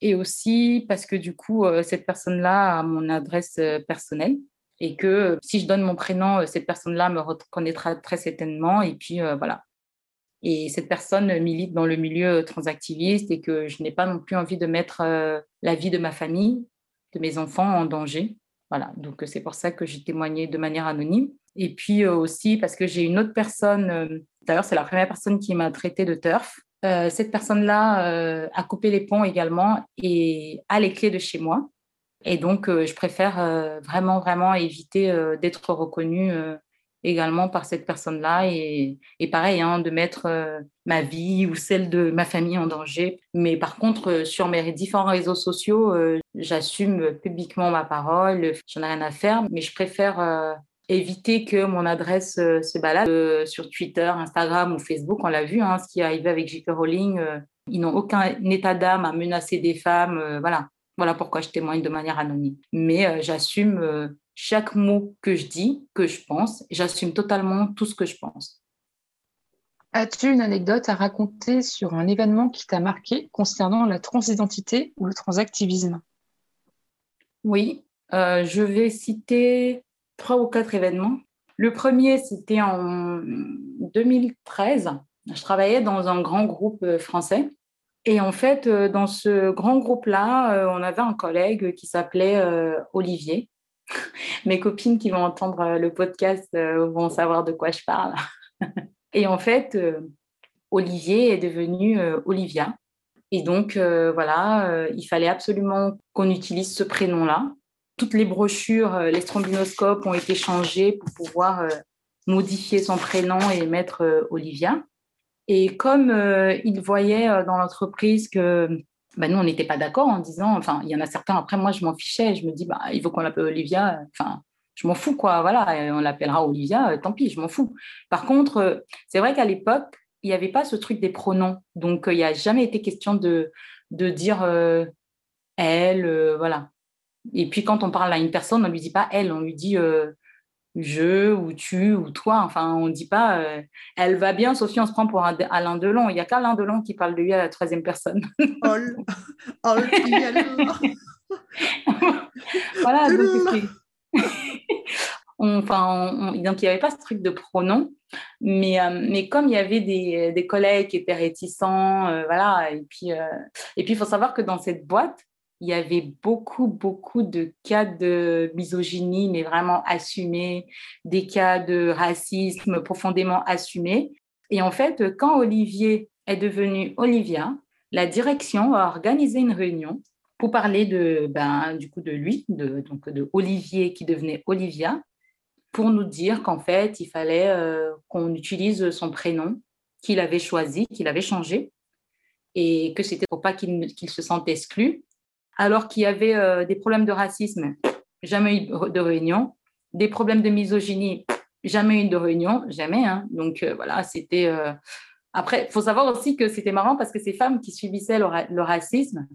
et aussi parce que du coup, euh, cette personne-là a mon adresse euh, personnelle et que euh, si je donne mon prénom, cette personne-là me reconnaîtra très certainement. Et puis voilà. Et cette personne milite dans le milieu transactiviste et que je n'ai pas non plus envie de mettre la vie de ma famille, de mes enfants en danger. Voilà, donc c'est pour ça que j'ai témoigné de manière anonyme. Et puis aussi parce que j'ai une autre personne, d'ailleurs c'est la première personne qui m'a traité de turf, euh, cette personne-là euh, a coupé les ponts également et a les clés de chez moi. Et donc, euh, je préfère vraiment, vraiment éviter d'être reconnue également par cette personne-là. Et, pareil, hein, de mettre ma vie ou celle de ma famille en danger. Mais par contre, sur mes différents réseaux sociaux, j'assume publiquement ma parole. J'en ai rien à faire, mais je préfère éviter que mon adresse euh, se balade euh, sur Twitter, Instagram ou Facebook. On l'a vu, hein, ce qui est arrivé avec J.K. Rowling. Euh, ils n'ont aucun état d'âme à menacer des femmes. voilà. voilà pourquoi je témoigne de manière anonyme. Mais j'assume chaque mot que je dis, que je pense. J'assume totalement tout ce que je pense. As-tu une anecdote à raconter sur un événement qui t'a marqué concernant la transidentité ou le transactivisme? Oui, je vais citer trois ou quatre événements. Le premier, c'était en 2013. Je travaillais dans un grand groupe euh, français. Et en fait, euh, dans ce grand groupe-là, euh, on avait un collègue qui s'appelait Olivier. Mes copines qui vont entendre le podcast vont savoir de quoi je parle. Et en fait, Olivier est devenu Olivia. Et donc, voilà, il fallait absolument qu'on utilise ce prénom-là toutes les brochures, euh, les strombinoscopes ont été changés pour pouvoir euh, modifier son prénom et mettre euh, Olivia. Et comme il voyait dans l'entreprise que bah, nous, on n'était pas d'accord en disant, enfin, il y en a certains, après moi, je m'en fichais, je me dis, bah, il faut qu'on l'appelle Olivia, enfin, je m'en fous, quoi, voilà, on l'appellera Olivia, tant pis, je m'en fous. Par contre, c'est vrai qu'à l'époque, il n'y avait pas ce truc des pronoms, donc il n'y a jamais été question de, de dire elle, voilà. Et puis quand on parle à une personne, on ne lui dit pas elle, on lui dit euh, je ou tu ou toi. Enfin, on ne dit pas euh, elle va bien, Sophie, on se prend pour un Alain Delon. Il n'y a qu'Alain Delon qui parle de lui à la troisième personne. Oh, oh, voilà, donc enfin, donc il n'y avait pas ce truc de pronom, mais, euh, mais comme il y avait des, des collègues qui étaient réticents, voilà, et puis et puis il faut savoir que dans cette boîte, il y avait beaucoup, beaucoup de cas de misogynie, mais vraiment assumés, des cas de racisme profondément assumés. Et en fait, quand Olivier est devenu Olivia, la direction a organisé une réunion pour parler de, ben, du coup de lui, de, donc de Olivier qui devenait Olivia, pour nous dire qu'en fait, il fallait euh, qu'on utilise son prénom qu'il avait choisi, qu'il avait changé, et que c'était pour pas qu'il se sente exclu. Alors qu'il y avait euh, des problèmes de racisme, jamais eu de réunion, des problèmes de misogynie, jamais eu de réunion, jamais. Hein. Donc euh, voilà, c'était. Après, il faut savoir aussi que c'était marrant parce que ces femmes qui subissaient le racisme,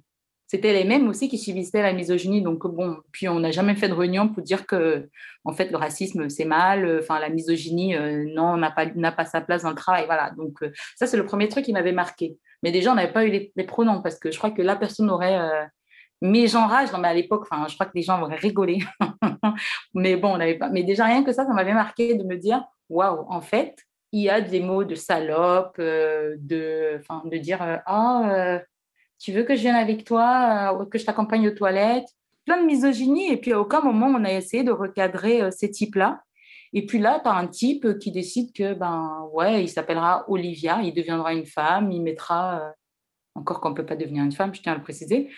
c'était les mêmes aussi qui subissaient la misogynie. Donc, bon, puis on n'a jamais fait de réunion pour dire que, en fait, le racisme, c'est mal, enfin, la misogynie, euh, non, n'a pas, sa place dans le travail. Voilà. Donc, euh, ça, c'est le premier truc qui m'avait marqué. Mais déjà, on n'avait pas eu les, pronoms parce que je crois que la personne aurait. Euh, mes gens rage, non, mais à l'époque, enfin, je crois que les gens auraient rigolé. mais bon. Mais déjà, rien que ça, ça m'avait marqué de me dire, waouh, en fait, il y a des mots de salope, de, enfin, de dire, ah, tu veux que je vienne avec toi, euh, que je t'accompagne aux toilettes? Plein de misogynie. Et puis, à aucun moment, on a essayé de recadrer euh, ces types-là. Et puis là, tu as un type qui décide que, ben, ouais, il s'appellera Olivia, il deviendra une femme, il mettra, euh, encore qu'on ne peut pas devenir une femme, je tiens à le préciser,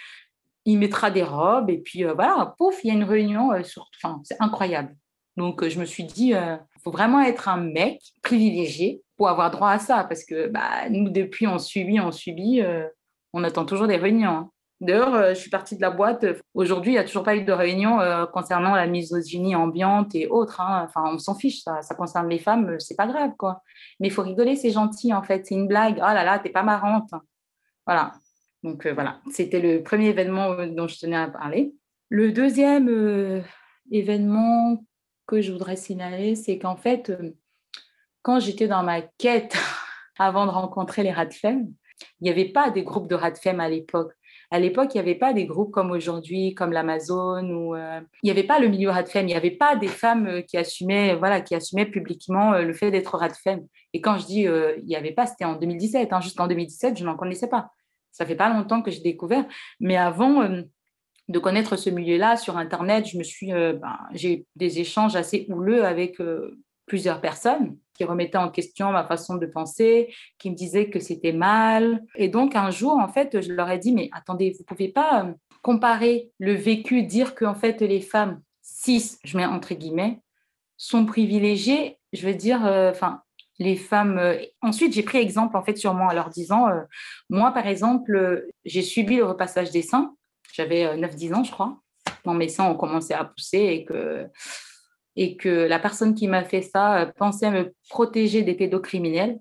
il mettra des robes, et puis voilà, pouf, il y a une réunion, sur... enfin, c'est incroyable. Donc, je me suis dit, il faut vraiment être un mec privilégié pour avoir droit à ça, parce que bah, nous, depuis, on subit, on subit, on attend toujours des réunions. Hein. D'ailleurs, euh, je suis partie de la boîte. Aujourd'hui, il n'y a toujours pas eu de réunion euh, concernant la misogynie ambiante et autres. Hein. Enfin, on s'en fiche, ça, concerne les femmes, euh, c'est pas grave, quoi. Mais il faut rigoler, c'est gentil, en fait. C'est une blague. Oh là là, t'es pas marrante. Voilà. Donc voilà, c'était le premier événement dont je tenais à parler. Le deuxième événement que je voudrais signaler, c'est qu'en fait, quand j'étais dans ma quête avant de rencontrer les femmes, il n'y avait pas des groupes de rat à l'époque. À l'époque, il n'y avait pas des groupes comme aujourd'hui, comme l'Amazon, ou euh, il n'y avait pas le milieu rat il n'y avait pas des femmes euh, qui assumaient, voilà, qui assumaient publiquement euh, le fait d'être rat Et quand je dis il n'y avait pas, c'était en 2017. Hein. Jusqu'en 2017, je n'en connaissais pas. Ça fait pas longtemps que j'ai découvert, mais avant de connaître ce milieu-là sur Internet, je me suis, ben, j'ai des échanges assez houleux avec plusieurs personnes qui remettaient en question ma façon de penser, qui me disaient que c'était mal. Et donc, un jour, en fait, je leur ai dit, mais attendez, vous pouvez pas euh, comparer le vécu, dire qu'en fait, les femmes cis, je mets entre guillemets, sont privilégiées, je veux dire, euh, enfin, les femmes. Euh, ensuite, j'ai pris exemple en fait sur moi en leur disant, moi par exemple, j'ai subi le repassage des seins. J'avais 9-10 ans, je crois. Quand mes seins ont commencé à pousser et que et que la personne qui m'a fait ça euh, pensait me protéger des pédocriminels,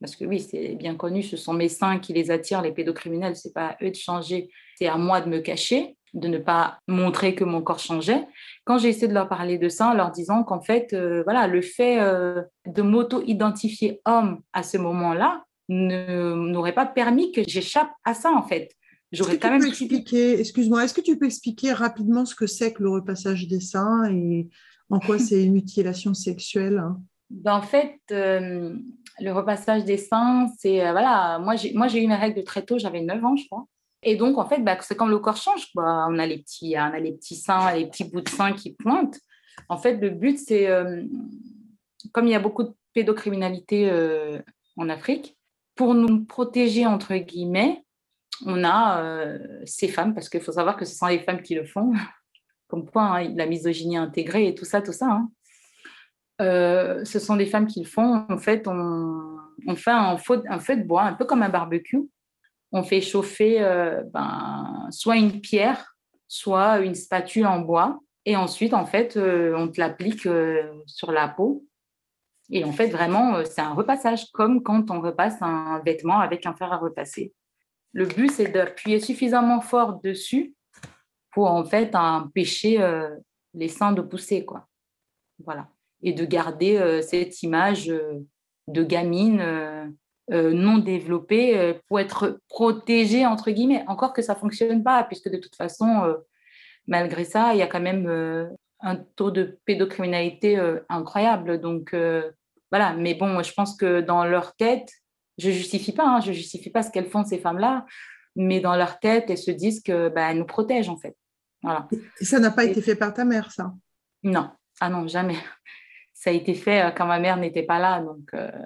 parce que oui, c'est bien connu, ce sont mes seins qui les attirent, les pédocriminels, c'est pas à eux de changer, c'est à moi de me cacher, de ne pas montrer que mon corps changeait. Quand j'ai essayé de leur parler de ça, en leur disant qu'en fait, euh, voilà, le fait euh, de m'auto-identifier homme à ce moment-là n'aurait pas permis que j'échappe à ça, en fait. J'aurais quand même expliquer, excuse-moi, est-ce que tu peux expliquer rapidement ce que c'est que le repassage des seins et en quoi c'est une mutilation sexuelle? Ben, En fait, euh, le repassage des seins, c'est. Euh, voilà, moi j'ai, moi, j'ai eu mes règles très tôt, j'avais 9 ans, je crois. Et donc, en fait, bah, c'est comme le corps change. On, a les petits, on a les petits seins, les petits bouts de seins qui pointent. En fait, le but, c'est. Euh, comme il y a beaucoup de pédocriminalité en Afrique, pour nous protéger, entre guillemets, on a ces femmes, parce qu'il faut savoir que ce sont les femmes qui le font, comme quoi hein, la misogynie intégrée et tout ça, tout ça. Hein. Euh, ce sont des femmes qui le font. En fait, on, fait un feu, de bois, un peu comme un barbecue. On fait chauffer euh, ben, soit une pierre, soit une spatule en bois. Et ensuite, en fait, euh, on te l'applique sur la peau. Et en fait, vraiment, c'est un repassage, comme quand on repasse un vêtement avec un fer à repasser. Le but, c'est d'appuyer suffisamment fort dessus pour en fait empêcher euh, les seins de pousser quoi voilà et de garder euh, cette image euh, de gamine non développée pour être protégée entre guillemets encore que ça fonctionne pas puisque de toute façon malgré ça il y a quand même un taux de pédocriminalité incroyable donc voilà mais bon je pense que dans leur tête je justifie pas hein, je justifie pas ce qu'elles font ces femmes là mais dans leur tête, elles se disent que bah, nous protègent en fait. Voilà. Et ça n'a pas été fait par ta mère, ça? Non, ah non, jamais. Ça a été fait euh, quand ma mère n'était pas là, donc euh. Euh,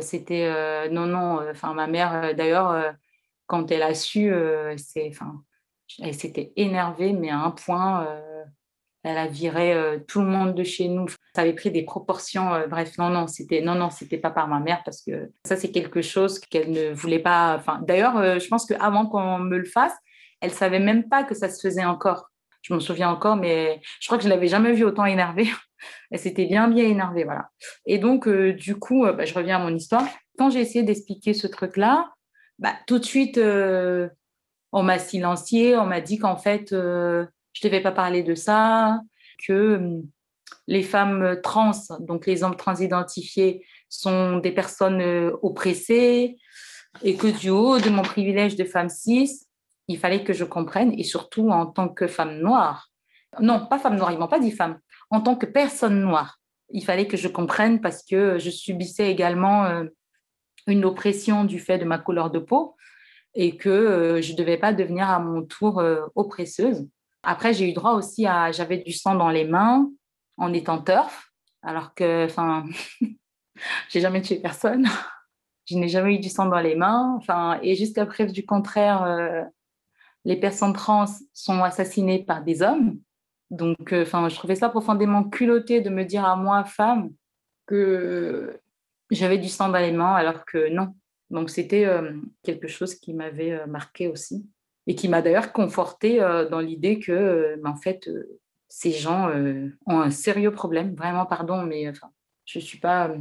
c'était non, non. Enfin, ma mère, d'ailleurs, quand elle a su, c'est, enfin, elle s'était énervée, mais à un point elle a viré euh, tout le monde de chez nous. Ça avait pris des proportions. Euh, bref, non, non, c'était non, non, c'était pas par ma mère parce que ça, c'est quelque chose qu'elle ne voulait pas. Enfin, d'ailleurs, euh, je pense qu'avant qu'on me le fasse, elle savait même pas que ça se faisait encore. Je m'en souviens encore, mais je crois que je l'avais jamais vue autant énervée. Elle s'était bien, bien énervée, voilà. Et donc, du coup, bah, je reviens à mon histoire. Quand j'ai essayé d'expliquer ce truc-là, bah, tout de suite, on m'a silencié, on m'a dit qu'en fait je ne devais pas parler de ça, que les femmes trans, donc les hommes transidentifiés, sont des personnes euh, oppressées et que du haut de mon privilège de femme cis, il fallait que je comprenne, et surtout en tant que femme noire, non, pas femme noire, ils m'ont pas dit femme, en tant que personne noire, il fallait que je comprenne parce que je subissais également euh, une oppression du fait de ma couleur de peau et que euh, je ne devais pas devenir à mon tour oppresseuse. Après, j'ai eu droit aussi à. J'avais du sang dans les mains en étant turf, alors que, enfin, j'ai jamais tué personne. Je n'ai jamais eu du sang dans les mains. Enfin, et jusqu'à preuve du contraire, euh, les personnes trans sont assassinées par des hommes. Donc, euh, enfin, je trouvais ça profondément culotté de me dire à moi, femme, que j'avais du sang dans les mains, alors que non. Donc, c'était euh, quelque chose qui m'avait marqué aussi et qui m'a d'ailleurs confortée euh, dans l'idée que, euh, en fait, euh, ces gens ont un sérieux problème. Vraiment, pardon, mais enfin, je suis pas.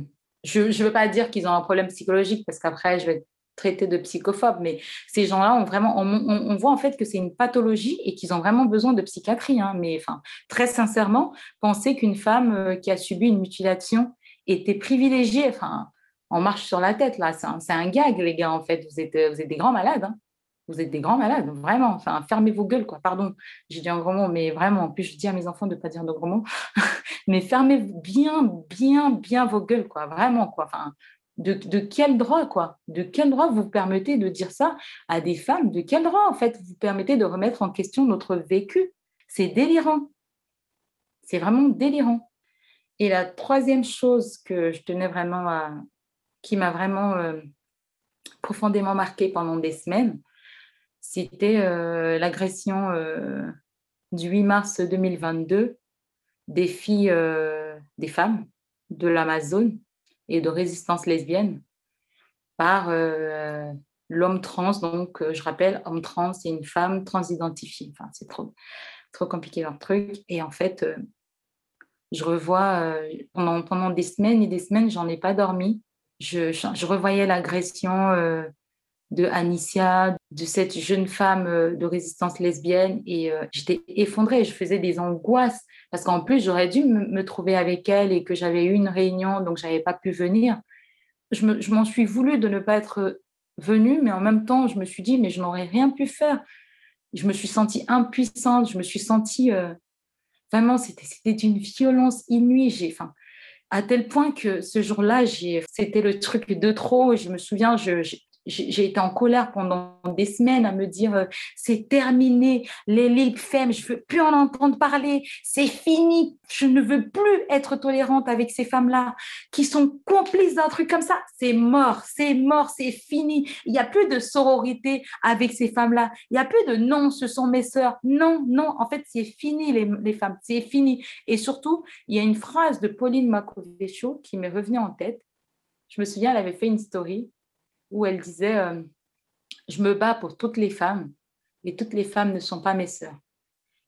Je ne veux pas dire qu'ils ont un problème psychologique parce qu'après, je vais traitée de psychophobe, mais ces gens-là ont vraiment, on, voit en fait que c'est une pathologie et qu'ils ont vraiment besoin de psychiatrie. Hein. mais enfin, très sincèrement, penser qu'une femme qui a subi une mutilation était privilégiée, enfin, on marche sur la tête là, c'est un, gag, les gars, en fait, vous êtes, êtes des grands malades. Hein vous êtes des grands malades, vraiment. Enfin, fermez vos gueules, quoi. Pardon, j'ai dit un gros mot, mais vraiment, en plus, je dis à mes enfants de ne pas dire de gros mots. mais fermez bien, bien, bien vos gueules, quoi. Vraiment, quoi. Enfin, de, quel droit, quoi? De quel droit vous permettez de dire ça à des femmes? De quel droit, en fait, vous permettez de remettre en question notre vécu? C'est délirant. C'est vraiment délirant. Et la troisième chose que je tenais vraiment à. qui m'a vraiment euh, profondément marquée pendant des semaines, c'était euh, l'agression euh, du 8 mars 2022 des filles, des femmes de l'Amazone et de résistance lesbienne par l'homme trans. Donc, je rappelle, homme trans, c'est une femme transidentifiée. Enfin, c'est trop, trop compliqué leur truc. Et en fait, je revois pendant, pendant des semaines et des semaines, j'en ai pas dormi. Je, je revoyais l'agression de Anicia, de cette jeune femme euh, de résistance lesbienne. Et euh, j'étais effondrée, je faisais des angoisses parce qu'en plus, j'aurais dû me trouver avec elle et que j'avais eu une réunion, donc je n'avais pas pu venir. Je m'en suis voulu de ne pas être venue, mais en même temps, je me suis dit, mais je n'aurais rien pu faire. Je me suis sentie impuissante, je me suis sentie... Euh, vraiment, c'était d'une violence inouïe. J'ai, à tel point que ce jour-là, c'était le truc de trop. Je me souviens, je, j'ai été en colère pendant des semaines à me dire euh, c'est terminé, les lip femmes, je veux plus en entendre parler, c'est fini, je ne veux plus être tolérante avec ces femmes-là qui sont complices d'un truc comme ça, c'est mort, c'est mort, c'est fini. Il n'y a plus de sororité avec ces femmes-là, il n'y a plus de non, ce sont mes sœurs. Non, non, en fait, c'est fini les, les femmes, c'est fini. Et surtout, il y a une phrase de Pauline Makovescio qui m'est revenue en tête. Je me souviens, elle avait fait une story où elle disait euh, Je me bats pour toutes les femmes, et toutes les femmes ne sont pas mes sœurs.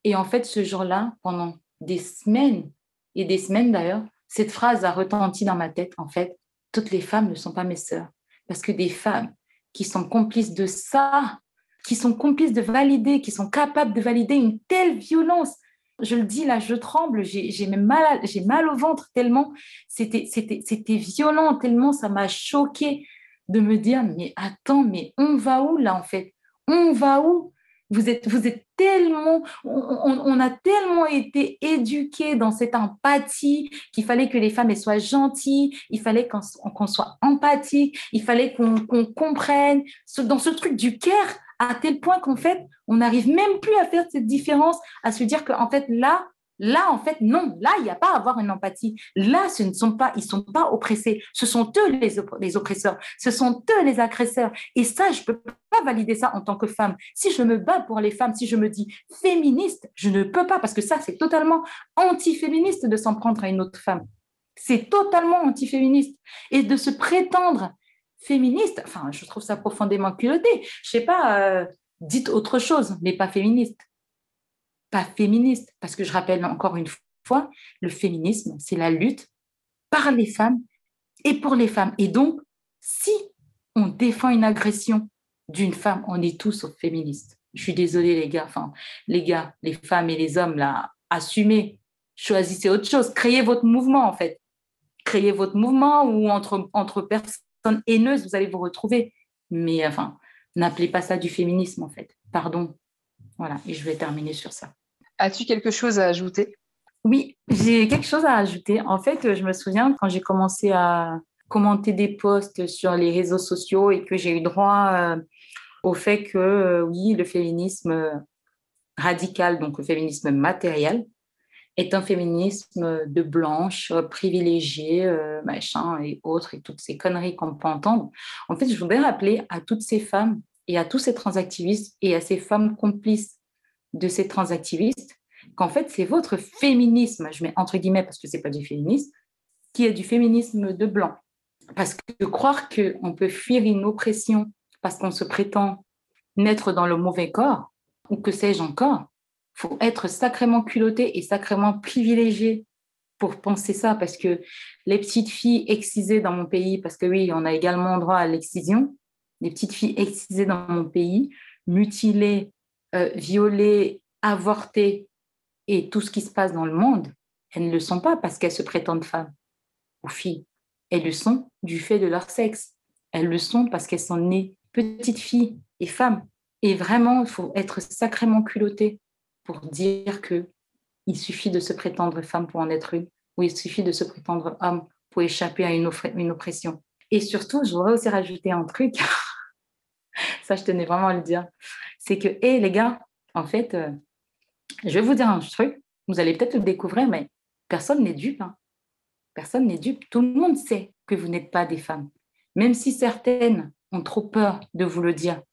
Et en fait, ce jour-là, pendant des semaines, et des semaines d'ailleurs, cette phrase a retenti dans ma tête. En fait, toutes les femmes ne sont pas mes sœurs. Parce que des femmes qui sont complices de ça, qui sont complices de valider, qui sont capables de valider une telle violence, je le dis là, je tremble, j'ai mal, j'ai mal au ventre tellement c'était violent, tellement ça m'a choqué de me dire, mais attends, mais on va où là en fait? On va où? Vous êtes, vous êtes tellement, on, a tellement été éduqués dans cette empathie qu'il fallait que les femmes soient gentilles, il fallait qu'on soit empathique, il fallait qu'on comprenne dans ce truc du cœur à tel point qu'en fait, on n'arrive même plus à faire cette différence, à se dire qu'en fait, là, Là, en fait, non. Là, il n'y a pas à avoir une empathie. Là, ce ne sont pas, ils sont pas oppressés. Ce sont eux les, oppresseurs. Ce sont eux les agresseurs. Et ça, je peux pas valider ça en tant que femme. Si je me bats pour les femmes, si je me dis féministe, je ne peux pas parce que ça, c'est totalement anti-féministe de s'en prendre à une autre femme. C'est totalement anti-féministe. Et de se prétendre féministe, enfin, je trouve ça profondément culotté. Je sais pas, euh, dites autre chose, mais pas féministe pas féministe, parce que je rappelle encore une fois, le féminisme, c'est la lutte par les femmes et pour les femmes. Et donc, si on défend une agression d'une femme, on est tous féministes. Je suis désolée, les gars, enfin, les gars, les femmes et les hommes, là, assumez, choisissez autre chose, créez votre mouvement, en fait. Créez votre mouvement ou entre, entre personnes haineuses, vous allez vous retrouver. Mais enfin, n'appelez pas ça du féminisme, en fait. Pardon. Voilà, et je vais terminer sur ça. As-tu quelque chose à ajouter? Oui, j'ai quelque chose à ajouter. En fait, je me souviens quand j'ai commencé à commenter des posts sur les réseaux sociaux et que j'ai eu droit euh, au fait que, euh, oui, le féminisme radical, donc le féminisme matériel, est un féminisme de blanche, euh, machin et autres, et toutes ces conneries qu'on peut entendre. En fait, je voudrais rappeler à toutes ces femmes et à tous ces transactivistes et à ces femmes complices de ces transactivistes qu'en fait, c'est votre féminisme, je mets entre guillemets parce que ce n'est pas du féminisme, qui est du féminisme de blanc. Parce que croire qu'on peut fuir une oppression parce qu'on se prétend naître dans le mauvais corps, ou que sais-je encore, faut être sacrément culotté et sacrément privilégié pour penser ça, parce que les petites filles excisées dans mon pays, parce que oui, on a également droit à l'excision, les petites filles excisées dans mon pays, mutilées, euh, violées, avortées et tout ce qui se passe dans le monde, elles ne le sont pas parce qu'elles se prétendent femmes ou filles. Elles le sont du fait de leur sexe. Elles le sont parce qu'elles sont nées petites filles et femmes. Et vraiment, il faut être sacrément culotté pour dire que il suffit de se prétendre femme pour en être une, ou il suffit de se prétendre homme pour échapper à une, une oppression. Et surtout, je voudrais aussi rajouter un truc, ça je tenais vraiment à le dire, c'est que, hé les gars, en fait, euh, je vais vous dire un truc, vous allez peut-être le découvrir, mais personne n'est dupe. Hein. Personne n'est dupe. Tout le monde sait que vous n'êtes pas des femmes. Même si certaines ont trop peur de vous le dire,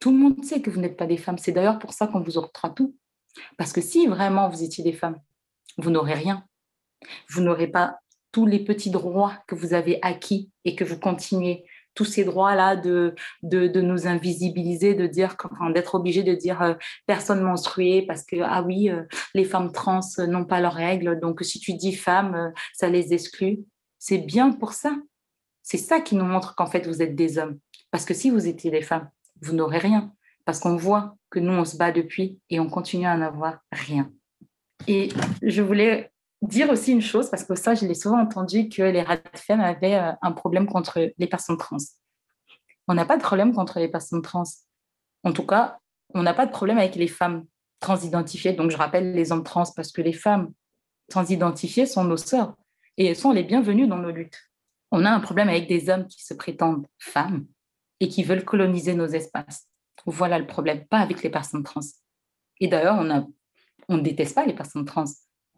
tout le monde sait que vous n'êtes pas des femmes. C'est d'ailleurs pour ça qu'on vous ôtera tout. Parce que si vraiment vous étiez des femmes, vous n'aurez rien. Vous n'aurez pas tous les petits droits que vous avez acquis et que vous continuez tous ces droits-là de, de, nous invisibiliser, de dire, d'être obligé de dire euh, personne menstruée parce que, ah oui, euh, les femmes trans n'ont pas leurs règles, donc si tu dis femme, euh, ça les exclut. C'est bien pour ça. C'est ça qui nous montre qu'en fait, vous êtes des hommes. Parce que si vous étiez des femmes, vous n'aurez rien. Parce qu'on voit que nous, on se bat depuis et on continue à n'avoir rien. Et je voulais dire aussi une chose, parce que ça, je l'ai souvent entendu, que les femmes avaient euh, un problème contre les personnes trans. On n'a pas de problème contre les personnes trans. En tout cas, on n'a pas de problème avec les femmes transidentifiées. Donc, je rappelle les hommes trans parce que les femmes transidentifiées sont nos sœurs et sont les bienvenues dans nos luttes. On a un problème avec des hommes qui se prétendent femmes et qui veulent coloniser nos espaces. Voilà le problème, pas avec les personnes trans. Et d'ailleurs, on ne déteste pas les personnes trans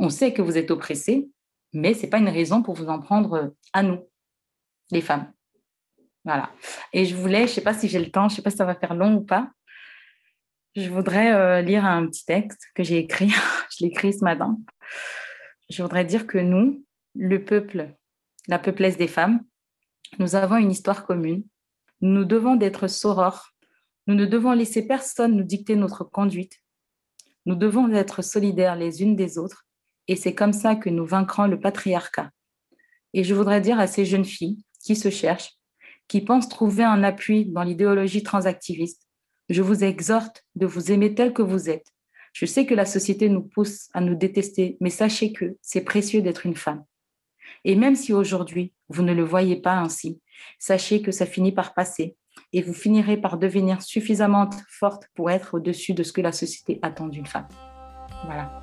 on sait que vous êtes oppressés, mais ce n'est pas une raison pour vous en prendre à nous, les femmes. Voilà. Et je voulais, je ne sais pas si j'ai le temps, je ne sais pas si ça va faire long ou pas, je voudrais euh, lire un petit texte que j'ai écrit, je l'ai écrit ce matin. Je voudrais dire que nous, le peuple, la peuplesse des femmes, nous avons une histoire commune. Nous devons d'être sorores. Nous ne devons laisser personne nous dicter notre conduite. Nous devons être solidaires les unes des autres et c'est comme ça que nous vaincrons le patriarcat. Et je voudrais dire à ces jeunes filles qui se cherchent, qui pensent trouver un appui dans l'idéologie transactiviste, je vous exhorte de vous aimer tel que vous êtes. Je sais que la société nous pousse à nous détester, mais sachez que c'est précieux d'être une femme. Et même si aujourd'hui vous ne le voyez pas ainsi, sachez que ça finit par passer et vous finirez par devenir suffisamment forte pour être au-dessus de ce que la société attend d'une femme. Voilà.